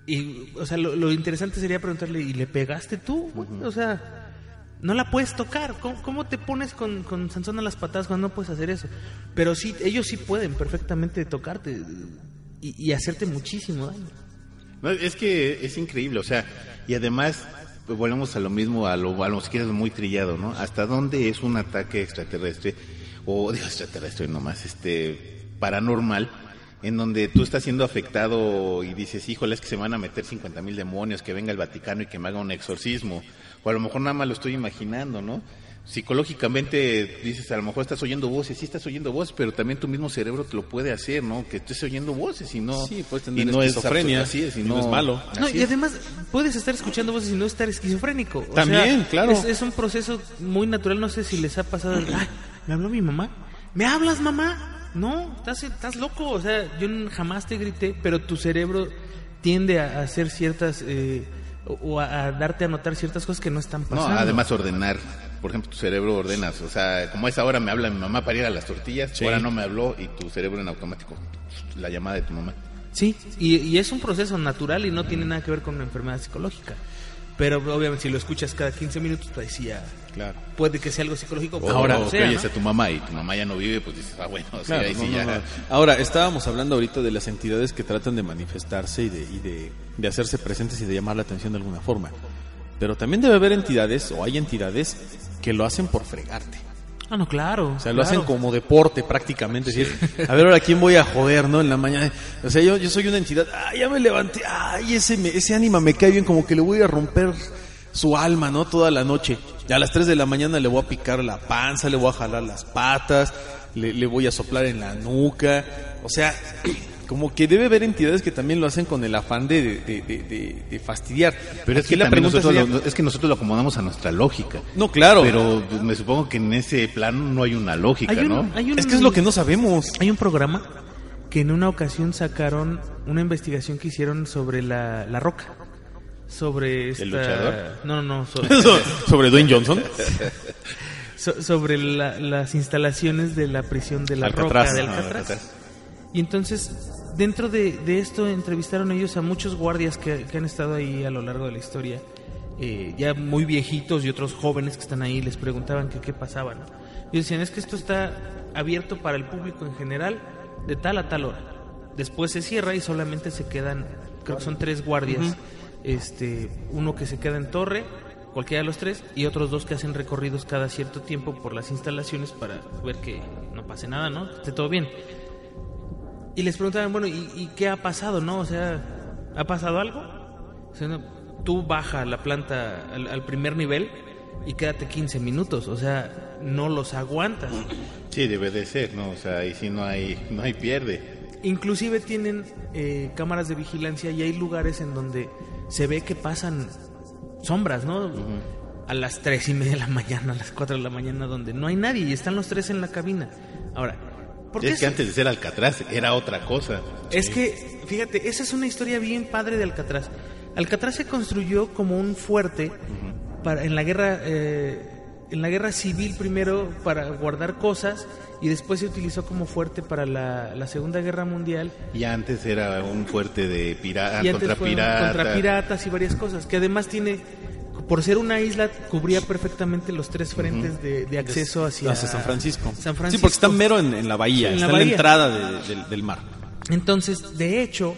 y, o sea, lo, lo interesante sería preguntarle, ¿y le pegaste tú? O sea, no la puedes tocar. ¿Cómo, cómo te pones con, con Sansón a las patadas cuando no puedes hacer eso? Pero sí, ellos sí pueden perfectamente tocarte y, y hacerte muchísimo daño. No, es que es increíble, o sea, y además pues, volvemos a lo mismo, a lo, a lo que es muy trillado, ¿no? ¿Hasta dónde es un ataque extraterrestre, o digo extraterrestre nomás, este, paranormal, en donde tú estás siendo afectado y dices, híjole, es que se van a meter 50 mil demonios, que venga el Vaticano y que me haga un exorcismo. O a lo mejor nada más lo estoy imaginando, ¿no? Psicológicamente dices, a lo mejor estás oyendo voces, sí estás oyendo voces, pero también tu mismo cerebro te lo puede hacer, ¿no? Que estés oyendo voces y no, Sí, puedes tener y no es esquizofrenia, así es, y no es malo. No, y es. además puedes estar escuchando voces y no estar esquizofrénico. O También, sea, claro. Es, es un proceso muy natural. No sé si les ha pasado. el, Ay, me habló mi mamá. ¿Me hablas, mamá? No, estás, estás loco. O sea, yo jamás te grité, pero tu cerebro tiende a hacer ciertas. eh, o a, a darte a notar ciertas cosas que no están No, pasando. además ordenar. Por ejemplo, tu cerebro ordenas. O sea, como a esa hora me habla mi mamá para ir a las tortillas, Sí. ahora no me habló y tu cerebro en automático, la llamada de tu mamá. Sí, y, y es un proceso natural y no tiene nada que ver con una enfermedad psicológica. Pero obviamente si lo escuchas cada 15 minutos, pues ahí sí ya Claro. puede que sea algo psicológico. O, Ahora, sea, ¿no? a tu mamá y tu mamá ya no vive, pues dices, ah, bueno, sí, Claro, ahí no, sí no, ya. no. Ahora, estábamos hablando ahorita de las entidades que tratan de manifestarse y de, y de, de hacerse presentes y de llamar la atención de alguna forma. Pero también debe haber entidades, o hay entidades, que lo hacen por fregarte. Ah, no, claro. O sea, lo hacen como deporte prácticamente. Es decir, a ver ahora quién voy a joder, ¿no? En la mañana. O sea, yo, yo soy una entidad. Ay, ya me levanté. Ay, ese, me- ese ánima me cae bien, como que le voy a romper su alma, ¿no? Toda la noche. Y a las 3 de la mañana le voy a picar la panza, le voy a jalar las patas, le, le voy a soplar en la nuca. O sea, como que debe haber entidades que también lo hacen con el afán de, de, de- de- de fastidiar. Pero es Aquí que, también nosotros sería- lo, es que nosotros lo acomodamos a nuestra lógica. No, claro. Pero me supongo que en ese plano no hay una lógica, Hay un, ¿no? hay un- Es que es lo que no sabemos. Hay un programa que en una ocasión sacaron una investigación que hicieron sobre la, la roca. Sobre esta... luchador? No, no, sobre, Sobre Dwayne Johnson. so- sobre la- las instalaciones de la prisión de la Alcatraz. roca de Ah. Alcatraz. Y entonces, dentro de, de esto, entrevistaron ellos a muchos guardias que, que han estado ahí a lo largo de la historia, eh, ya muy viejitos y otros jóvenes que están ahí, les preguntaban que qué pasaba. ¿no? Y decían, es que esto está abierto para el público en general de tal a tal hora. Después se cierra y solamente se quedan, creo que son tres guardias, este, uno que se queda en torre, cualquiera de los tres, y otros dos que hacen recorridos cada cierto tiempo por las instalaciones para ver que no pase nada, ¿no? Esté todo bien. Y les preguntaban, bueno, ¿y, y qué ha pasado, no? O sea, ¿ha pasado algo? O sea, no, tú baja la planta al, al primer nivel y quédate 15 minutos, o sea, no los aguantas. Sí, debe de ser, ¿no? O sea, ahí sí no hay, no hay pierde. Inclusive tienen eh, cámaras de vigilancia y hay lugares en donde se ve que pasan sombras, ¿no? A las tres y media de la mañana, a las 4 de la mañana, donde no hay nadie y están los tres en la cabina. Ahora, ¿por qué Es que antes de ser Alcatraz era otra cosa. Es que, fíjate, esa es una historia bien padre de Alcatraz. Alcatraz se construyó como un fuerte para, en la guerra eh, en la guerra civil primero para guardar cosas y después se utilizó como fuerte para la, la Segunda Guerra Mundial Y antes era un fuerte de pirata, y antes contra contra piratas y varias cosas que además tiene por ser una isla cubría perfectamente los tres frentes de, de acceso hacia, Hacia San Francisco. San Sí, porque está mero en, en la bahía, En la está en bahía. la entrada de- del- del mar. Entonces, de hecho,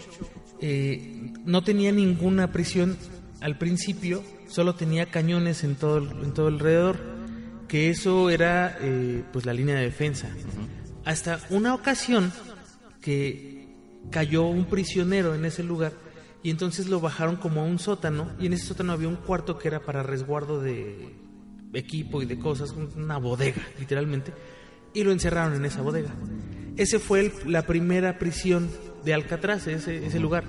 eh, no tenía ninguna prisión al principio, solo tenía cañones en todo, el- en todo alrededor, que eso era eh, pues la línea de defensa. Hasta una ocasión que cayó un prisionero en ese lugar y entonces lo bajaron como a un sótano y en ese sótano había un cuarto que era para resguardo de equipo y de cosas, una bodega, literalmente, y lo encerraron en esa bodega. Ese fue el- la primera prisión de Alcatraz, ese, ese lugar.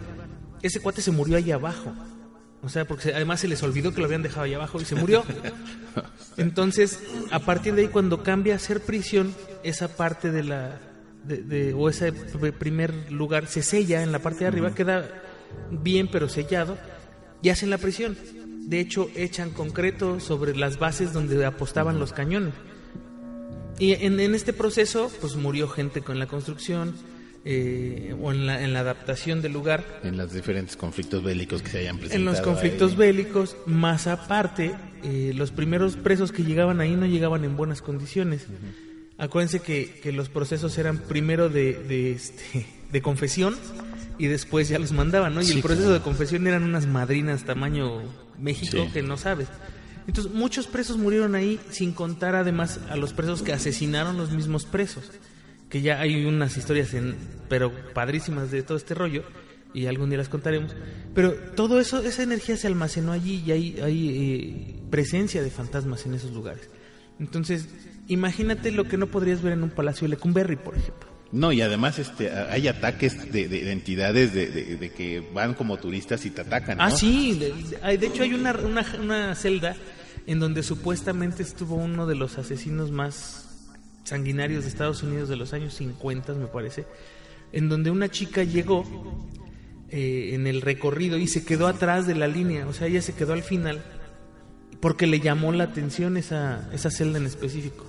Ese cuate se murió ahí abajo. O sea, porque se- además se les olvidó que lo habían dejado ahí abajo y se murió. Entonces, a partir de ahí, cuando cambia a ser prisión, esa parte de la. De, de- o ese pr- primer lugar se sella en la parte de arriba, queda bien pero sellado, y hacen la prisión. De hecho, echan concreto sobre las bases donde apostaban los cañones. Y en, en este proceso, pues murió gente con la construcción eh, o en la, en la adaptación del lugar. En los diferentes conflictos bélicos que se hayan presentado. En los conflictos ahí. bélicos, más aparte, eh, los primeros presos que llegaban ahí no llegaban en buenas condiciones. Acuérdense que, que los procesos eran primero de, de, este, de confesión y después ya los mandaban, ¿no? Y el proceso de confesión eran unas madrinas tamaño México Sí. que no sabes. Entonces, muchos presos murieron ahí, sin contar además a los presos que asesinaron los mismos presos. que ya hay unas historias, en, pero padrísimas de todo este rollo, y algún día las contaremos. Pero todo eso, esa energía se almacenó allí y hay, hay eh, presencia de fantasmas en esos lugares. Entonces, imagínate lo que no podrías ver en un palacio de Lecumberri, por ejemplo. No, y además este, hay ataques de, de- de entidades de, de- que van como turistas y te atacan. Ah, sí, de hecho hay una, una, una celda en donde supuestamente estuvo uno de los asesinos más sanguinarios de Estados Unidos de los años 50, me parece, en donde una chica llegó eh, en el recorrido y se quedó atrás de la línea, o sea, ella se quedó al final porque le llamó la atención esa, esa celda en específico.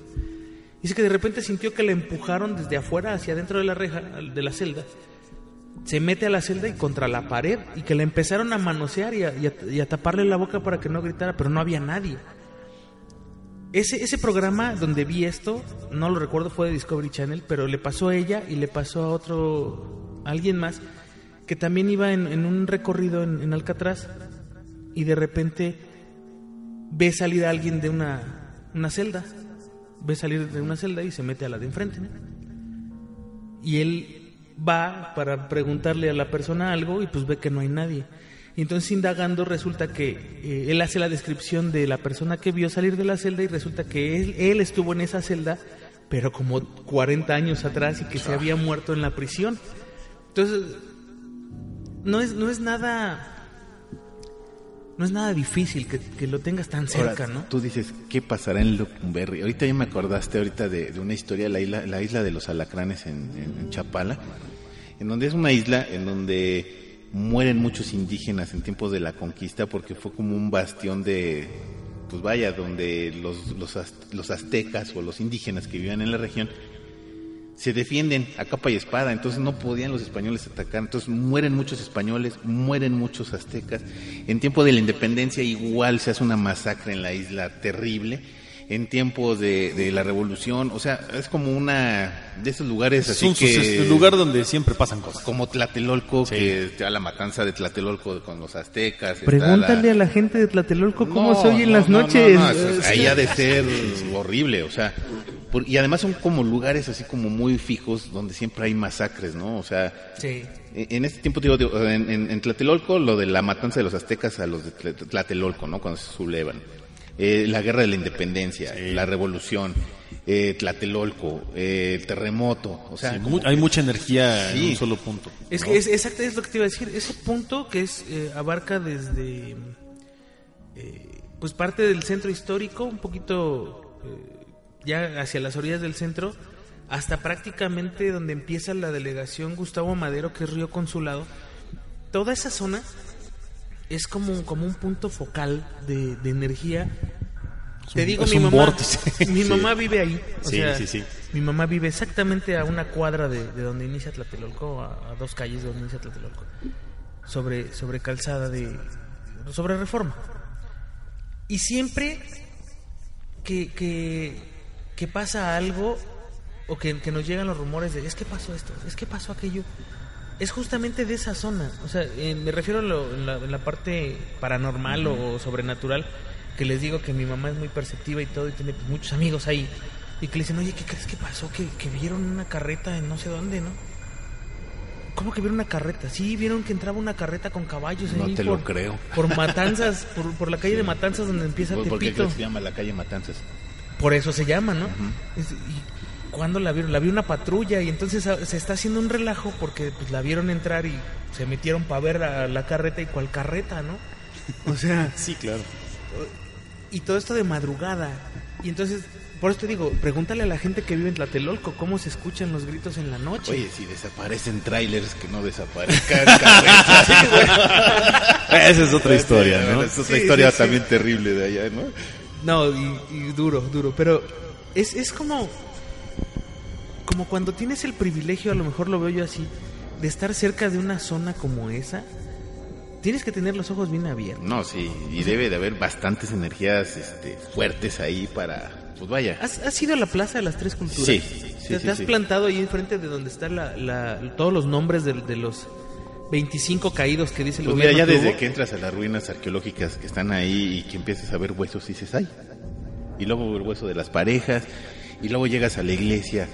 Dice que de repente sintió que le empujaron desde afuera hacia adentro de la reja, de la celda. Se mete a la celda y contra la pared y que le empezaron a manosear y a, taparle la boca para que no gritara, pero no había nadie. Ese, ese programa donde vi esto, no lo recuerdo, fue de Discovery Channel, pero le pasó a ella y le pasó a otro, a alguien más, que también iba en, en un recorrido en, en Alcatraz y de repente ve salir a alguien de una, una celda, ve salir de una celda y se mete a la de enfrente. ¿no? Y él va para preguntarle a la persona algo y pues ve que no hay nadie. Y entonces indagando resulta que eh, él hace la descripción de la persona que vio salir de la celda y resulta que él, él estuvo en esa celda, pero como 40 años atrás y que se había muerto en la prisión. Entonces, no es, no es nada... No es nada difícil que, que lo tengas tan cerca, Ahora, ¿no? Tú dices, ¿qué pasará en Lecumberri? Ahorita ya me acordaste ahorita de, de una historia, la isla, la isla de los alacranes en, en- en Chapala, en donde es una isla en donde mueren muchos indígenas en tiempos de la conquista porque fue como un bastión de, pues vaya, donde los, los, az- los aztecas o los indígenas que vivían en la región se defienden a capa y espada, entonces no podían los españoles atacar, entonces mueren muchos españoles, mueren muchos aztecas. En tiempo de la independencia igual se hace una masacre en la isla terrible. En tiempos de, de la revolución, o sea, es como una de esos lugares Es así un, que suceso- un lugar donde siempre pasan cosas. como Tlatelolco, Sí. que está la matanza de Tlatelolco con los aztecas. Pregúntale la- a la gente de Tlatelolco cómo no, se oye en no, las no, noches. no, no, eso es- ahí ha de ser horrible, o sea, por- y además son como lugares así como muy fijos donde siempre hay masacres, ¿no? O sea, Sí. en en este tiempo, digo, digo, en, en- en Tlatelolco, lo de la matanza de los aztecas a los de Tlatelolco, ¿no? Cuando se sublevan. Eh, la guerra de la independencia, la revolución, eh, Tlatelolco, eh, el terremoto, o sea, Sí, como hay mucha energía en Sí. un solo punto. Es que es, exacto, es lo que te iba a decir. Ese punto que es eh, abarca desde eh, pues parte del centro histórico, un poquito eh, ya hacia las orillas del centro, hasta prácticamente donde empieza la delegación Gustavo Madero, que es Río Consulado. Toda esa zona es como, como un punto focal de, de energía. Te digo, mi mamá, vórtice. mi Sí. mamá vive ahí. O Sí, sea, sí, sí. Mi mamá vive exactamente a una cuadra de, de donde inicia Tlatelolco, a, a dos calles de donde inicia Tlatelolco, sobre, sobre calzada de... sobre reforma. Y siempre que, que, que pasa algo o que, que nos llegan los rumores de es que pasó esto, es que pasó aquello, es justamente de esa zona. O sea, eh, me refiero a lo- en, la, en la parte paranormal o sobrenatural, que les digo que mi mamá es muy perceptiva y todo, y tiene pues, muchos amigos ahí, y que le dicen, oye, ¿qué crees que pasó? Que, que vieron una carreta en no sé dónde, ¿no? ¿Cómo que vieron una carreta? Sí, vieron que entraba una carreta con caballos No ahí te por, lo creo. por Matanzas, por, por la calle de Matanzas donde empieza ¿por, por qué Tepito. que se llama la calle Matanzas? Por eso se llama, ¿no? ¿Y cuándo la vieron? La vio una patrulla y entonces se está haciendo un relajo porque pues, la vieron entrar y se metieron para ver a la carreta y cuál carreta, ¿no? O sea, Sí, claro. y todo esto de madrugada. Y entonces, por eso te digo, pregúntale a la gente que vive en Tlatelolco cómo se escuchan los gritos en la noche. Oye, si desaparecen trailers, que no desaparezcan. Esa es otra historia, ¿no? Es otra Sí, historia sí. también terrible de allá, ¿no? No, y, y duro, duro. Pero es, es como. Como cuando tienes el privilegio, a lo mejor lo veo yo así, de estar cerca de una zona como esa. Tienes que tener los ojos bien abiertos. No, sí, y debe de haber bastantes energías este, fuertes ahí para, pues vaya. ¿Has, has ido a la Plaza de las Tres Culturas? Sí, ¿Te, sí, te sí, has sí. plantado ahí enfrente de donde están la, la- todos los nombres de, de los 25 caídos que dice el Pues mira, gobierno? ya que desde hubo? que entras a las ruinas arqueológicas que están ahí y que empiezas a ver huesos, dices, ay. Y luego el hueso de las parejas, y luego llegas a la iglesia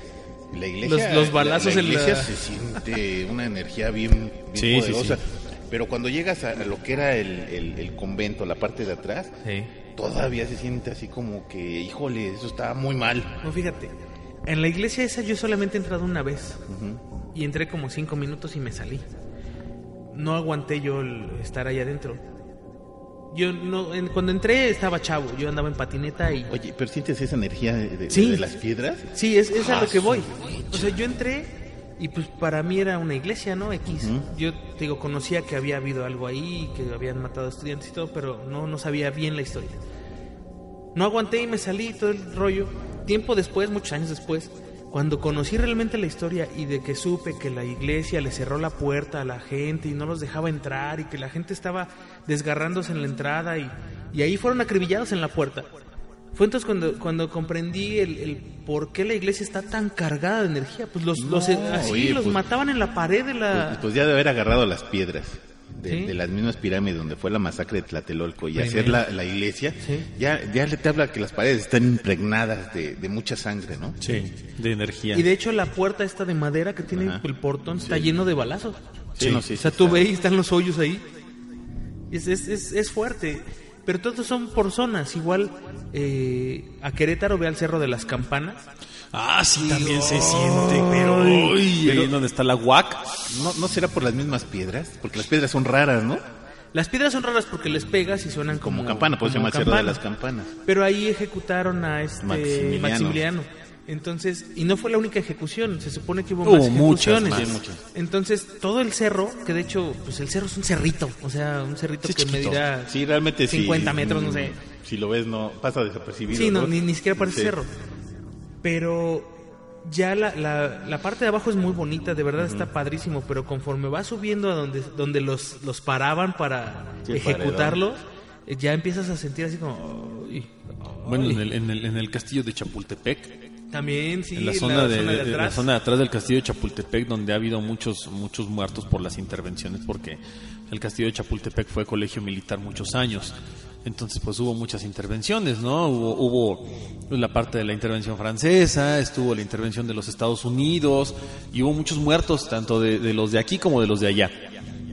La iglesia, Los- los balazos la, en la- iglesia se siente una energía bien, bien Sí, poderosa. sí. Pero cuando llegas a lo que era el, el- el convento, la parte de atrás, Sí. todavía se siente así como que, híjole, eso está muy mal. No, fíjate, en la iglesia esa yo solamente he entrado una vez. Y entré como cinco minutos y me salí. No aguanté yo el estar ahí adentro. Yo no, en- cuando entré estaba chavo, yo andaba en patineta y... Oye, pero sientes esa energía de, de- Sí. de las piedras. Sí, es, es a lo que voy. O sea, yo entré y pues para mí era una iglesia, ¿no? X. Yo te digo, conocía que había habido algo ahí, que habían matado estudiantes y todo, pero no, no sabía bien la historia. No aguanté y me salí todo el rollo. Tiempo después, muchos años después, cuando conocí realmente la historia y de que supe que la iglesia le cerró la puerta a la gente y no los dejaba entrar y que la gente estaba desgarrándose en la entrada y, y ahí fueron acribillados en la puerta. Fue entonces cuando, cuando comprendí el, el por qué la iglesia está tan cargada de energía. Pues los, los así oye, los pues- mataban en la pared de Pues, la... pues ya de haber agarrado las piedras de, Sí. de las mismas pirámides donde fue la masacre de Tlatelolco y Primero. hacer la, la iglesia, Sí. ya, ya le te habla que las paredes están impregnadas de, de mucha sangre, ¿no? Sí, de energía. Y de hecho la puerta esta de madera que tiene Ajá. el portón está lleno de balazos. Sí, no, sí, o sea, tú está. ves y están los hoyos ahí. Es, es, es, es fuerte. Pero todos son por zonas. Igual eh, a Querétaro ve al Cerro de las Campanas. Ah, sí, también se siente. Pero, uy, ahí donde está la UAC. ¿No, ¿No será por las mismas piedras? Porque las piedras son raras, ¿no? Las piedras son raras porque les pegas y suenan como, Como, campana, por eso se llama el cerro de las campanas. Pero ahí ejecutaron a este Maximiliano. Maximiliano. Entonces, y no fue la única ejecución, se supone que hubo Hubo más muchas ejecuciones. más. Muchas. Entonces, todo el cerro, que de hecho, pues el cerro es un cerrito, o sea, un cerrito Sí, que chiquito. medirá Sí, realmente sí. 50 metros, no mm, sé. Si lo ves, no pasa desapercibido. Sí, no, ni, ni siquiera parece cerro. Pero ya la, la, la parte de abajo es muy bonita, de verdad está padrísimo, pero conforme va subiendo a donde, donde los, los paraban para ejecutarlos, eh, ya empiezas a sentir así como... "Ay, Bueno, ay". en el, en, el, en el castillo de Chapultepec. También, sí, en la zona, de, zona de- de la zona de atrás del castillo de Chapultepec, donde ha habido muchos, muchos muertos por las intervenciones, porque el castillo de Chapultepec fue colegio militar muchos años. Entonces, pues hubo muchas intervenciones, ¿no? Hubo, hubo la parte de la intervención francesa, estuvo la intervención de los Estados Unidos, y hubo muchos muertos, tanto de, de los de aquí como de los de allá.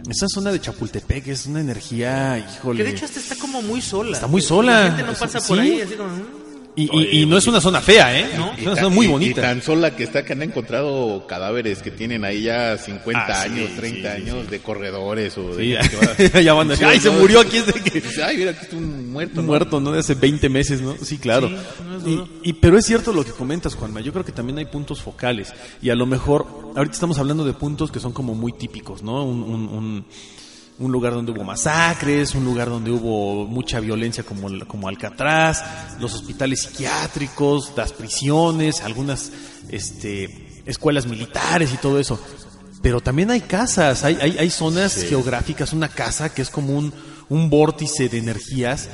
Esa zona de Chapultepec es una energía, híjole. Que de hecho hasta está como muy sola. Está muy sola. La gente no pasa por ahí así como... Y, y- y no es una zona fea, ¿eh? No. Es una zona muy bonita. Y tan sola que está que han encontrado cadáveres que tienen ahí ya 50 Ah, años, sí, 30 sí, años de corredores o de va- ya van a decir, ay, se murió aquí este que... Ay, mira, aquí está un muerto. Un ¿no? muerto, ¿no? De hace 20 meses, ¿no? Sí, claro. No y- pero es cierto lo que comentas, Juanma. Yo creo que también hay puntos focales. Y a lo mejor, ahorita estamos hablando de puntos que son como muy típicos, ¿no? Un, un- un- un lugar donde hubo masacres, un lugar donde hubo mucha violencia como, como Alcatraz, los hospitales psiquiátricos, las prisiones, algunas este, escuelas militares y todo eso. Pero también hay casas, hay, hay, hay zonas geográficas, una casa que es como un, un vórtice de energías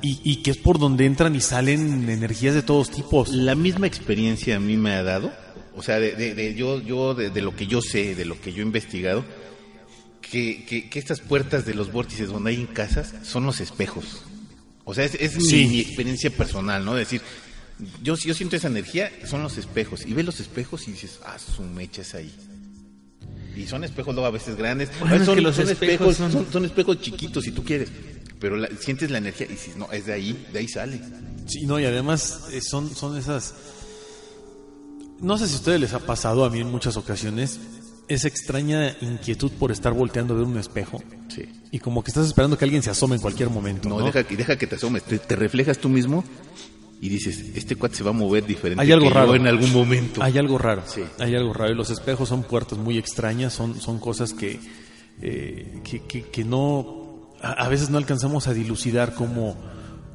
y, y que es por donde entran y salen energías de todos tipos. La misma experiencia a mí me ha dado, o sea, de, de- de yo, yo de, de lo que yo sé, de lo que yo he investigado, que, que, que estas puertas de los vórtices donde hay en casas son los espejos. O sea, es, es mi- Sí. mi, experiencia personal, ¿no? decir, yo, yo siento esa energía, son los espejos. Y ves los espejos y dices, ah, su mecha es ahí. Y son espejos luego a veces grandes. a Bueno, veces es son, que los son espejos espejos, son- son, son espejos chiquitos si tú quieres. Pero la- sientes la energía y dices, no, es de ahí, de ahí sale. Sí, no, y además eh, son, son esas... No sé si a ustedes les ha pasado, a mí en muchas ocasiones, esa extraña inquietud por estar volteando a ver un espejo. Sí. Y como que estás esperando que alguien se asome en cualquier momento. No, ¿no? Deja, que, deja que te asomes, te, te reflejas tú mismo y dices, este cuate se va a mover diferente Hay algo que raro. yo en algún momento. Hay algo raro. Sí. Hay algo raro. Y los espejos son puertas muy extrañas, son, son cosas que, eh, que, que- que no. A, a veces no alcanzamos a dilucidar cómo,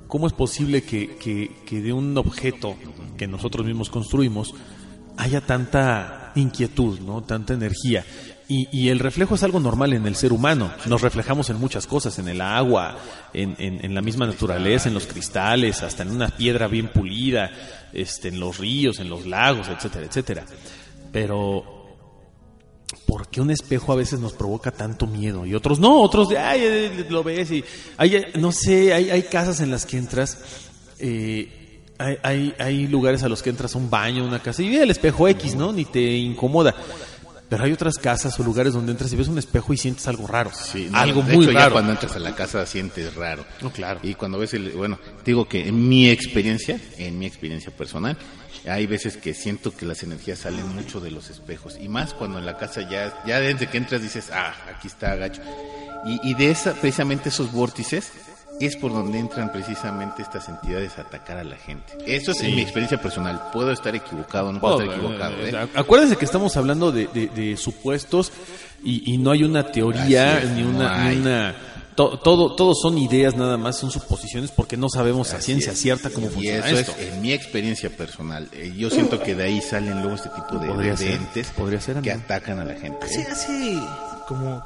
cómo es posible que, que- que de un objeto que nosotros mismos construimos haya tanta inquietud, ¿no? Tanta energía. Y, el reflejo es algo normal en el ser humano. Nos reflejamos en muchas cosas, en el agua, en, la misma naturaleza, en los cristales, hasta en una piedra bien pulida, este, en los ríos, en los lagos, etcétera, etcétera. Pero, ¿por qué un espejo a veces nos provoca tanto miedo? Y otros no, otros de, ay, eh, lo ves y, eh, no sé, hay, hay casas en las que entras, eh, hay, hay, hay lugares a los que entras a un baño, una casa, y ve el espejo X, ¿no? Ni te incomoda. Pero hay otras casas o lugares donde entras y ves un espejo y sientes algo raro. Sí, no, algo de muy hecho, ya raro. cuando entras a la casa sientes raro. No, claro. Y cuando ves el, bueno, digo que en mi experiencia, en mi experiencia personal, hay veces que siento que las energías salen mucho de los espejos. Y más cuando en la casa ya, ya desde que entras dices, ah, aquí está gacho. Y, y de esa, precisamente esos vórtices, es por donde entran precisamente estas entidades a atacar a la gente. Eso es en mi experiencia personal. Puedo estar equivocado, no puedo Oh, estar equivocado. eh, ¿eh? Acuérdense que estamos hablando de, de- de supuestos y, y no hay una teoría Así es, ni no una, ni hay. una to- todo todo son ideas nada más, son suposiciones porque no sabemos a Así ciencia es. cierta cómo y funciona eso esto. es en mi experiencia personal. Eh, Yo siento que de ahí salen luego este tipo de, Podría de entes podría ser, que amigo. atacan a la gente. Hace, ¿eh? hace como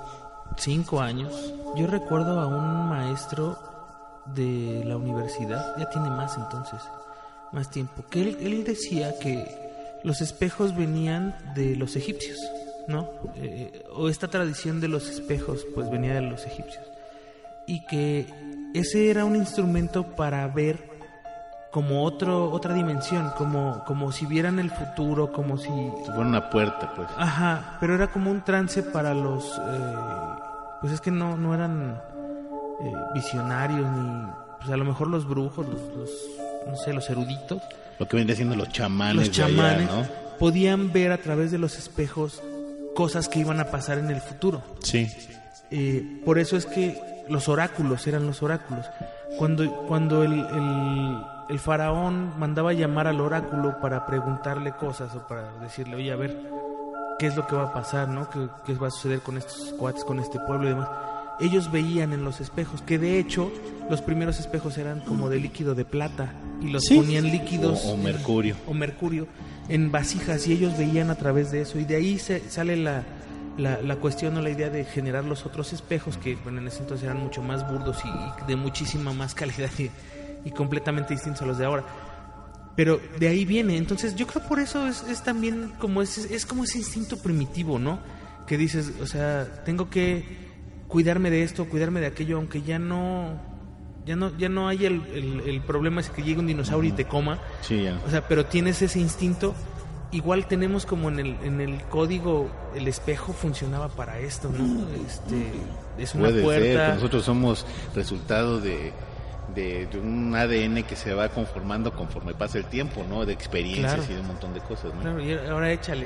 cinco años, yo recuerdo a un maestro de la universidad, ya tiene más entonces, más tiempo, que él, él decía que los espejos venían de los egipcios, ¿no? Eh, o esta tradición de los espejos, pues venía de los egipcios. Y que ese era un instrumento para ver como otro, otra dimensión, como, como si vieran el futuro, como si Fue una puerta, pues. Ajá, pero era como un trance para los... eh, pues es que no, no eran eh, visionarios ni... Pues a lo mejor los brujos, los, los, no sé, los eruditos, Lo que viene siendo los chamanes, los de allá, chamanes, ¿no? podían ver a través de los espejos cosas que iban a pasar en el futuro. Sí. Eh, por eso es que los oráculos eran los oráculos. Cuando, cuando el, el- el faraón mandaba llamar al oráculo para preguntarle cosas o para decirle, oye, a ver, ¿qué es lo que va a pasar? ¿no? ¿Qué, qué va a suceder con estos cuates, con este pueblo y demás? Ellos veían en los espejos, que de hecho los primeros espejos eran como de líquido de plata y los Sí. ponían líquidos O- o mercurio. o mercurio en vasijas y ellos veían a través de eso y de ahí se, sale la, la, la cuestión o la idea de generar los otros espejos que bueno, en ese entonces eran mucho más burdos y, y de muchísima más calidad y, y completamente distintos a los de ahora pero de ahí viene entonces yo creo por eso es, es también como ese, es como ese instinto primitivo no que dices o sea tengo que cuidarme de esto cuidarme de aquello aunque ya no ya no ya no hay el, el, el problema es que llegue un dinosaurio y te coma Sí, ya. o sea, pero tienes ese instinto. Igual tenemos como en el, en el código, el espejo funcionaba para esto, ¿no? Este, es una Puede puerta. nosotros somos resultado de, de, de un ADN que se va conformando conforme pasa el tiempo, ¿no? De experiencias Claro. y de un montón de cosas, ¿no? Claro, y ahora échale.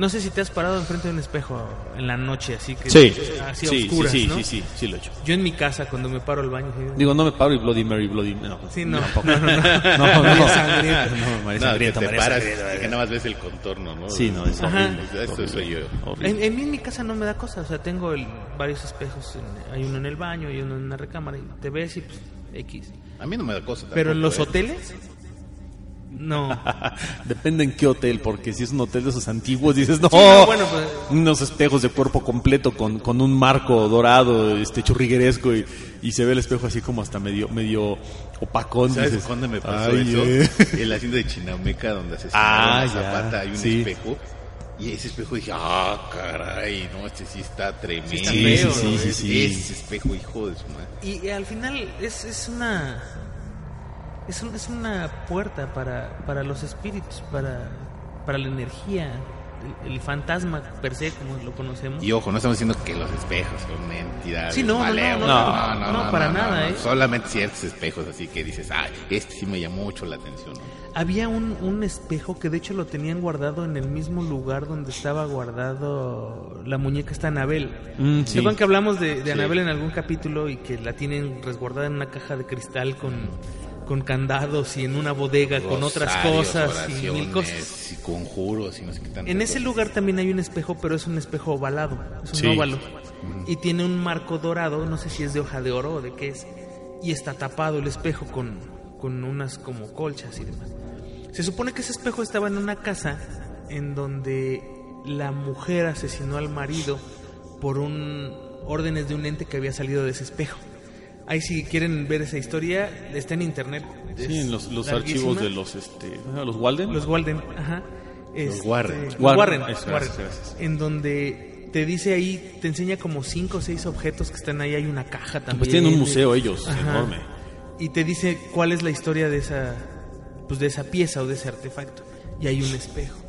No sé si te has parado enfrente de un espejo en la noche, así que Sí. así sí, oscuras, sí, sí, ¿no? sí, sí, sí lo he hecho. Yo en mi casa cuando me paro al baño, Digo, no me paro y Bloody Mary, Bloody no. sí, no, no, no, no, No, no, no. No, María No, que te paras y nada más ves el contorno, ¿no? Sí, no, es horrible. Eso soy yo. Horrible. En, en mí en mi casa no me da cosa, o sea, tengo el- varios espejos, en- hay uno en el baño, hay uno en la recámara y te ves y pues X. A mí no me da cosa. Pero en los ¿eh? hoteles, no. Depende en qué hotel, porque si es un hotel de esos antiguos, dices, no, Sí, no, bueno, pues- unos espejos de cuerpo completo con, con un marco dorado, este churrigueresco, y, y se ve el espejo así como hasta medio, medio opacón. ¿Sabes dices, cuándo me pasó "Ay, eso? eh". En la hacienda de Chinameca, donde asesinaron Ah, ya, Zapata, hay un sí. espejo. Y ese espejo dije, ah, caray, no, este sí está tremendo. está feo, sí, sí, Es- sí. Ese espejo, hijo de su madre. Y, y al final es, es una es, un- es una puerta para, para los espíritus, para, para la energía, el, el fantasma per se, como lo conocemos. Y ojo, no estamos diciendo que los espejos son entidades. Sí, no, no, no, no, no, para nada, ¿eh? Solamente ciertos espejos, así que dices, ay, este sí me llamó mucho la atención. ¿no? Había un, un espejo que de hecho lo tenían guardado en el mismo lugar donde estaba guardado la muñeca esta Anabel. Mm, ¿Se sí. acuerdan que hablamos de, de Sí. Anabel en algún capítulo y que la tienen resguardada en una caja de cristal con, con candados y en una bodega con otras cosas y mil cosas? Y conjuros y no sé qué tanto. En ese lugar también hay un espejo, pero es un espejo ovalado, es un Sí. óvalo. Y tiene un marco dorado, no sé si es de hoja de oro o de qué es. Y está tapado el espejo con, con unas como colchas y demás. Se supone que ese espejo estaba en una casa en donde la mujer asesinó al marido por un órdenes de un ente que había salido de ese espejo. Ahí si quieren ver esa historia, está en internet. Sí, en los, los archivos de los, este, los Walden. Los Walden, ajá. Este, Warren. los Warren, Warren, eso, Warren. gracias, gracias. En donde te dice ahí, te enseña como cinco o seis objetos que están ahí. Hay una caja también. pues tienen un museo ellos, Ajá. enorme. Y te dice cuál es la historia de esa pues de esa pieza o de ese artefacto y hay un espejo.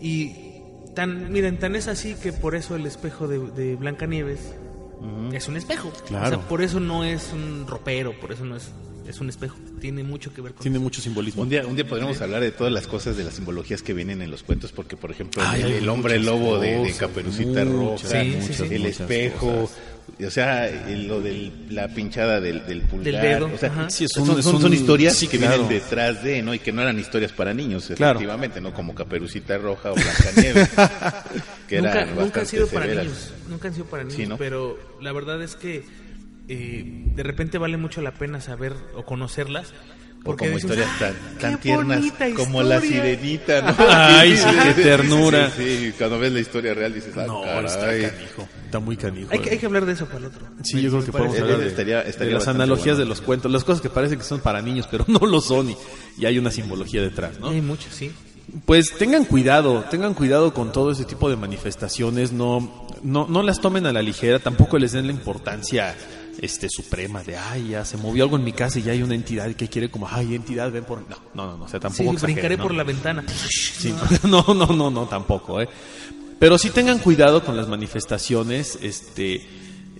Y tan, miren, tan es así que por eso el espejo de, de Blancanieves es un espejo. Claro. O sea, por eso no es un ropero, por eso no es, es un espejo. Tiene mucho que ver con Tiene eso. mucho simbolismo. Un día, un día podremos hablar de todas las cosas de las simbologías que vienen en los cuentos, porque por ejemplo Ay, el, hombre muchas lobo de, Caperucita muchas, Roja, Sí, sí, sí. el muchas espejo, cosas. O sea, el- lo de la pinchada del, del pulgar, dedo, o sea, ajá. Sí, es son, son- historias sí, que claro. vienen detrás de, ¿no? Y que no eran historias para niños, Claro. efectivamente, ¿no? Como Caperucita Roja o Blancanieves, que nunca, eran nunca han sido para niños. Nunca han sido para niños. Sí, ¿no? Pero la verdad es que eh, de repente vale mucho la pena saber o conocerlas. Porque como decimos, historias "Ah, tan, tan tiernas como la historia". sirenita, ¿no? Ay, sí, qué ternura. Sí, sí, cuando ves la historia real dices, ah, No, caray. está canijo. Está muy canijo. Hay que, hay que hablar de eso para el otro. Sí, yo creo que parece- podemos Eh, hablar de, estaría- de estaría las bastante analogías bueno. de los cuentos, las cosas que parecen que son para niños, pero no lo son y, y hay una simbología detrás, ¿no? Hay muchos, sí. Pues tengan cuidado, tengan cuidado con todo ese tipo de manifestaciones, no, no, no las tomen a la ligera, tampoco les den la importancia este suprema de ay ya se movió algo en mi casa y ya hay una entidad que quiere como ay entidad ven por no no no no o sea Sí, tampoco exageren, brincaré ¿no? por la ventana. Sí, no, no, no, no, tampoco, ¿eh? Pero sí tengan cuidado con las manifestaciones, este,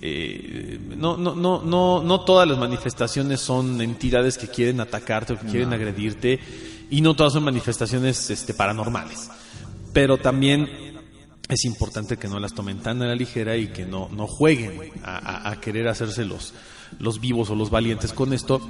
eh, no, no, no, no, no todas las manifestaciones son entidades que quieren atacarte o que quieren agredirte y no todas son manifestaciones, este, paranormales. Pero también es importante que no las tomen tan a la ligera y que no, no jueguen a, a- a querer hacerse los, los vivos o los valientes con esto,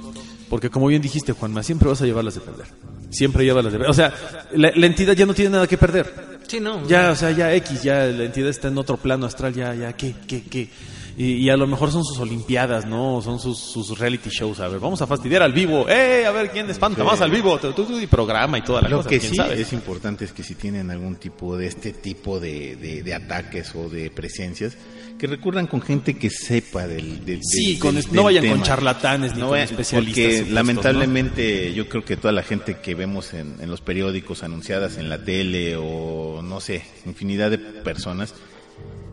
porque como bien dijiste, Juanma, siempre vas a llevarlas de perder. Siempre llevarlas de perder. O sea, la, la entidad ya no tiene nada que perder. Sí, no. Ya, o sea, ya X, ya la entidad está en otro plano astral, ya, ya, ¿qué, qué, qué? Y, y a lo mejor son sus olimpiadas, ¿no? Son sus, sus reality shows. A ver, vamos a fastidiar al vivo. ¡Eh! A ver quién espanta más al vivo. Y programa y toda la Lo cosa. que ¿quién sí sabe? es importante es que si tienen algún tipo de este tipo de, de- de ataques o de presencias, que recurran con gente que sepa del, del Sí, del- con del- es- no vayan con charlatanes ni con vayan- especialistas Porque lamentablemente yo creo que toda la gente que vemos en, en los periódicos anunciadas en la tele o no sé, infinidad de personas,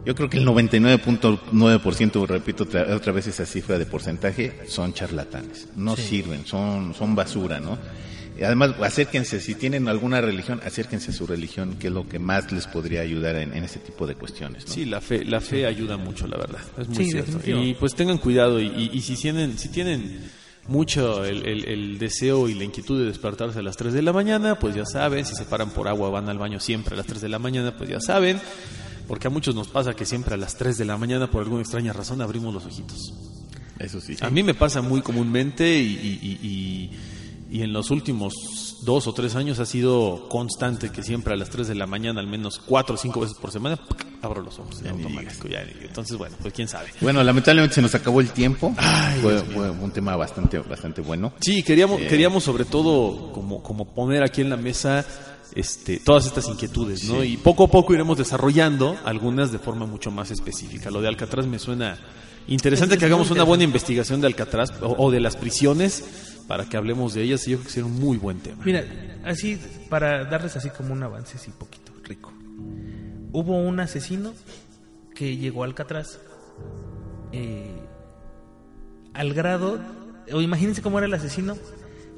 yo creo que el 99.9%, repito otra, otra vez esa cifra de porcentaje, son charlatanes. No sirven, son, son basura, ¿no? Además, acérquense, si tienen alguna religión, acérquense a su religión, que es lo que más les podría ayudar en, en este tipo de cuestiones. ¿no? Sí, la fe, la fe ayuda mucho, la verdad. Es muy Sí, cierto. Y pues tengan cuidado y, y- y si tienen, si tienen mucho el, el- el deseo y la inquietud de despertarse a las 3 de la mañana, pues ya saben, si se paran por agua van al baño siempre a las 3 de la mañana, pues ya saben, porque a muchos nos pasa que siempre a las 3 de la mañana por alguna extraña razón abrimos los ojitos. Eso sí. A mí me pasa muy comúnmente y, y- y- y- en los últimos dos o tres años ha sido constante que siempre a las 3 de la mañana, al menos cuatro o cinco veces por semana, abro los ojos Ya automático. ya entonces, bueno, pues quién sabe. Bueno, lamentablemente se nos acabó el tiempo. Ay, fue, fue un tema bastante, bastante bueno. Sí, queríamos, Eh. queríamos sobre todo como, como poner aquí en la mesa este, todas estas inquietudes, ¿no? Y poco a poco iremos desarrollando algunas de forma mucho más específica. Lo de Alcatraz me suena interesante Es que hagamos una buena investigación de Alcatraz o, o de las prisiones para que hablemos de ellas y yo creo que sería un muy buen tema. Mira, así, para darles así como un avance así poquito, rico. Hubo un asesino que llegó a Alcatraz eh, al grado, o imagínense cómo era el asesino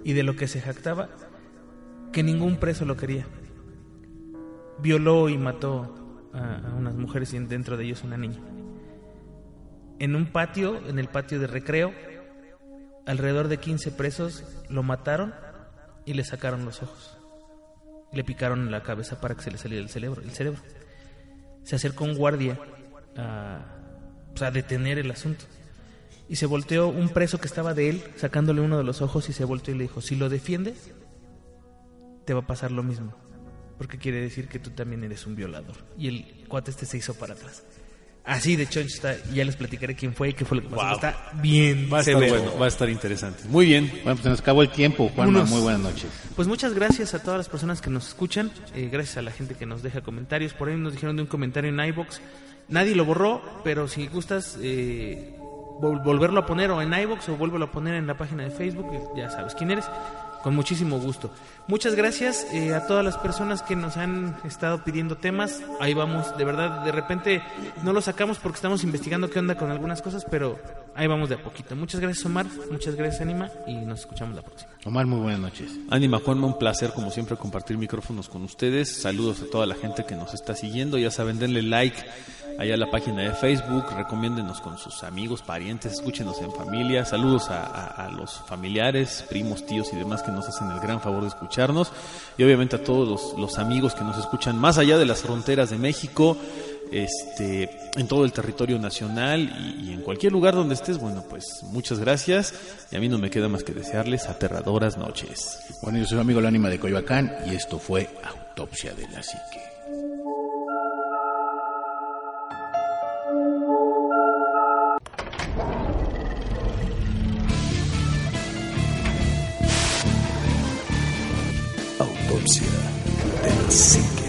y de lo que se jactaba, que ningún preso lo quería. Violó y mató a, unas mujeres y dentro de ellos una niña. En un patio, en el patio de recreo, alrededor de 15 presos lo mataron y le sacaron los ojos. Le picaron la cabeza para que se le saliera el cerebro. El cerebro. Se acercó un guardia a, pues, a detener el asunto. Y se volteó un preso que estaba de él, sacándole uno de los ojos, y se volteó y le dijo, si lo defiendes, te va a pasar lo mismo. Porque quiere decir que tú también eres un violador. Y el cuate este se hizo para atrás. Así de choncho está, ya les platicaré quién fue y qué fue lo que pasó. Wow. Está bien Va a estar severo. bueno, va a estar interesante. Muy bien. Bueno, pues se nos acabó el tiempo, Juanma. Vámonos. Muy buenas noches. Pues muchas gracias a todas las personas que nos escuchan, eh, gracias a la gente que nos deja comentarios. Por ahí nos dijeron de un comentario en iBox. Nadie lo borró, pero si gustas eh, vol- volverlo a poner o en iBox o vuélvelo a poner en la página de Facebook, ya sabes quién eres. Con muchísimo gusto. Muchas gracias eh, a todas las personas que nos han estado pidiendo temas. Ahí vamos, de verdad, de repente no lo sacamos porque estamos investigando qué onda con algunas cosas, pero ahí vamos de a poquito. Muchas gracias Omar, muchas gracias Anima y nos escuchamos la próxima. Omar, muy buenas noches. Anima Juanma, un placer como siempre compartir micrófonos con ustedes. Saludos a toda la gente que nos está siguiendo. Ya saben, denle like allá a la página de Facebook, recomiéndenos con sus amigos, parientes, escúchenos en familia. Saludos a, los familiares, primos, tíos y demás que nos hacen el gran favor de escucharnos. Y obviamente a todos los, amigos que nos escuchan más allá de las fronteras de México. Este, en todo el territorio nacional y, y en cualquier lugar donde estés, bueno, pues muchas gracias y a mí no me queda más que desearles aterradoras noches. Bueno, yo soy su amigo el ánima de Coyoacán y esto fue Autopsia de la Psique. Autopsia de la psique.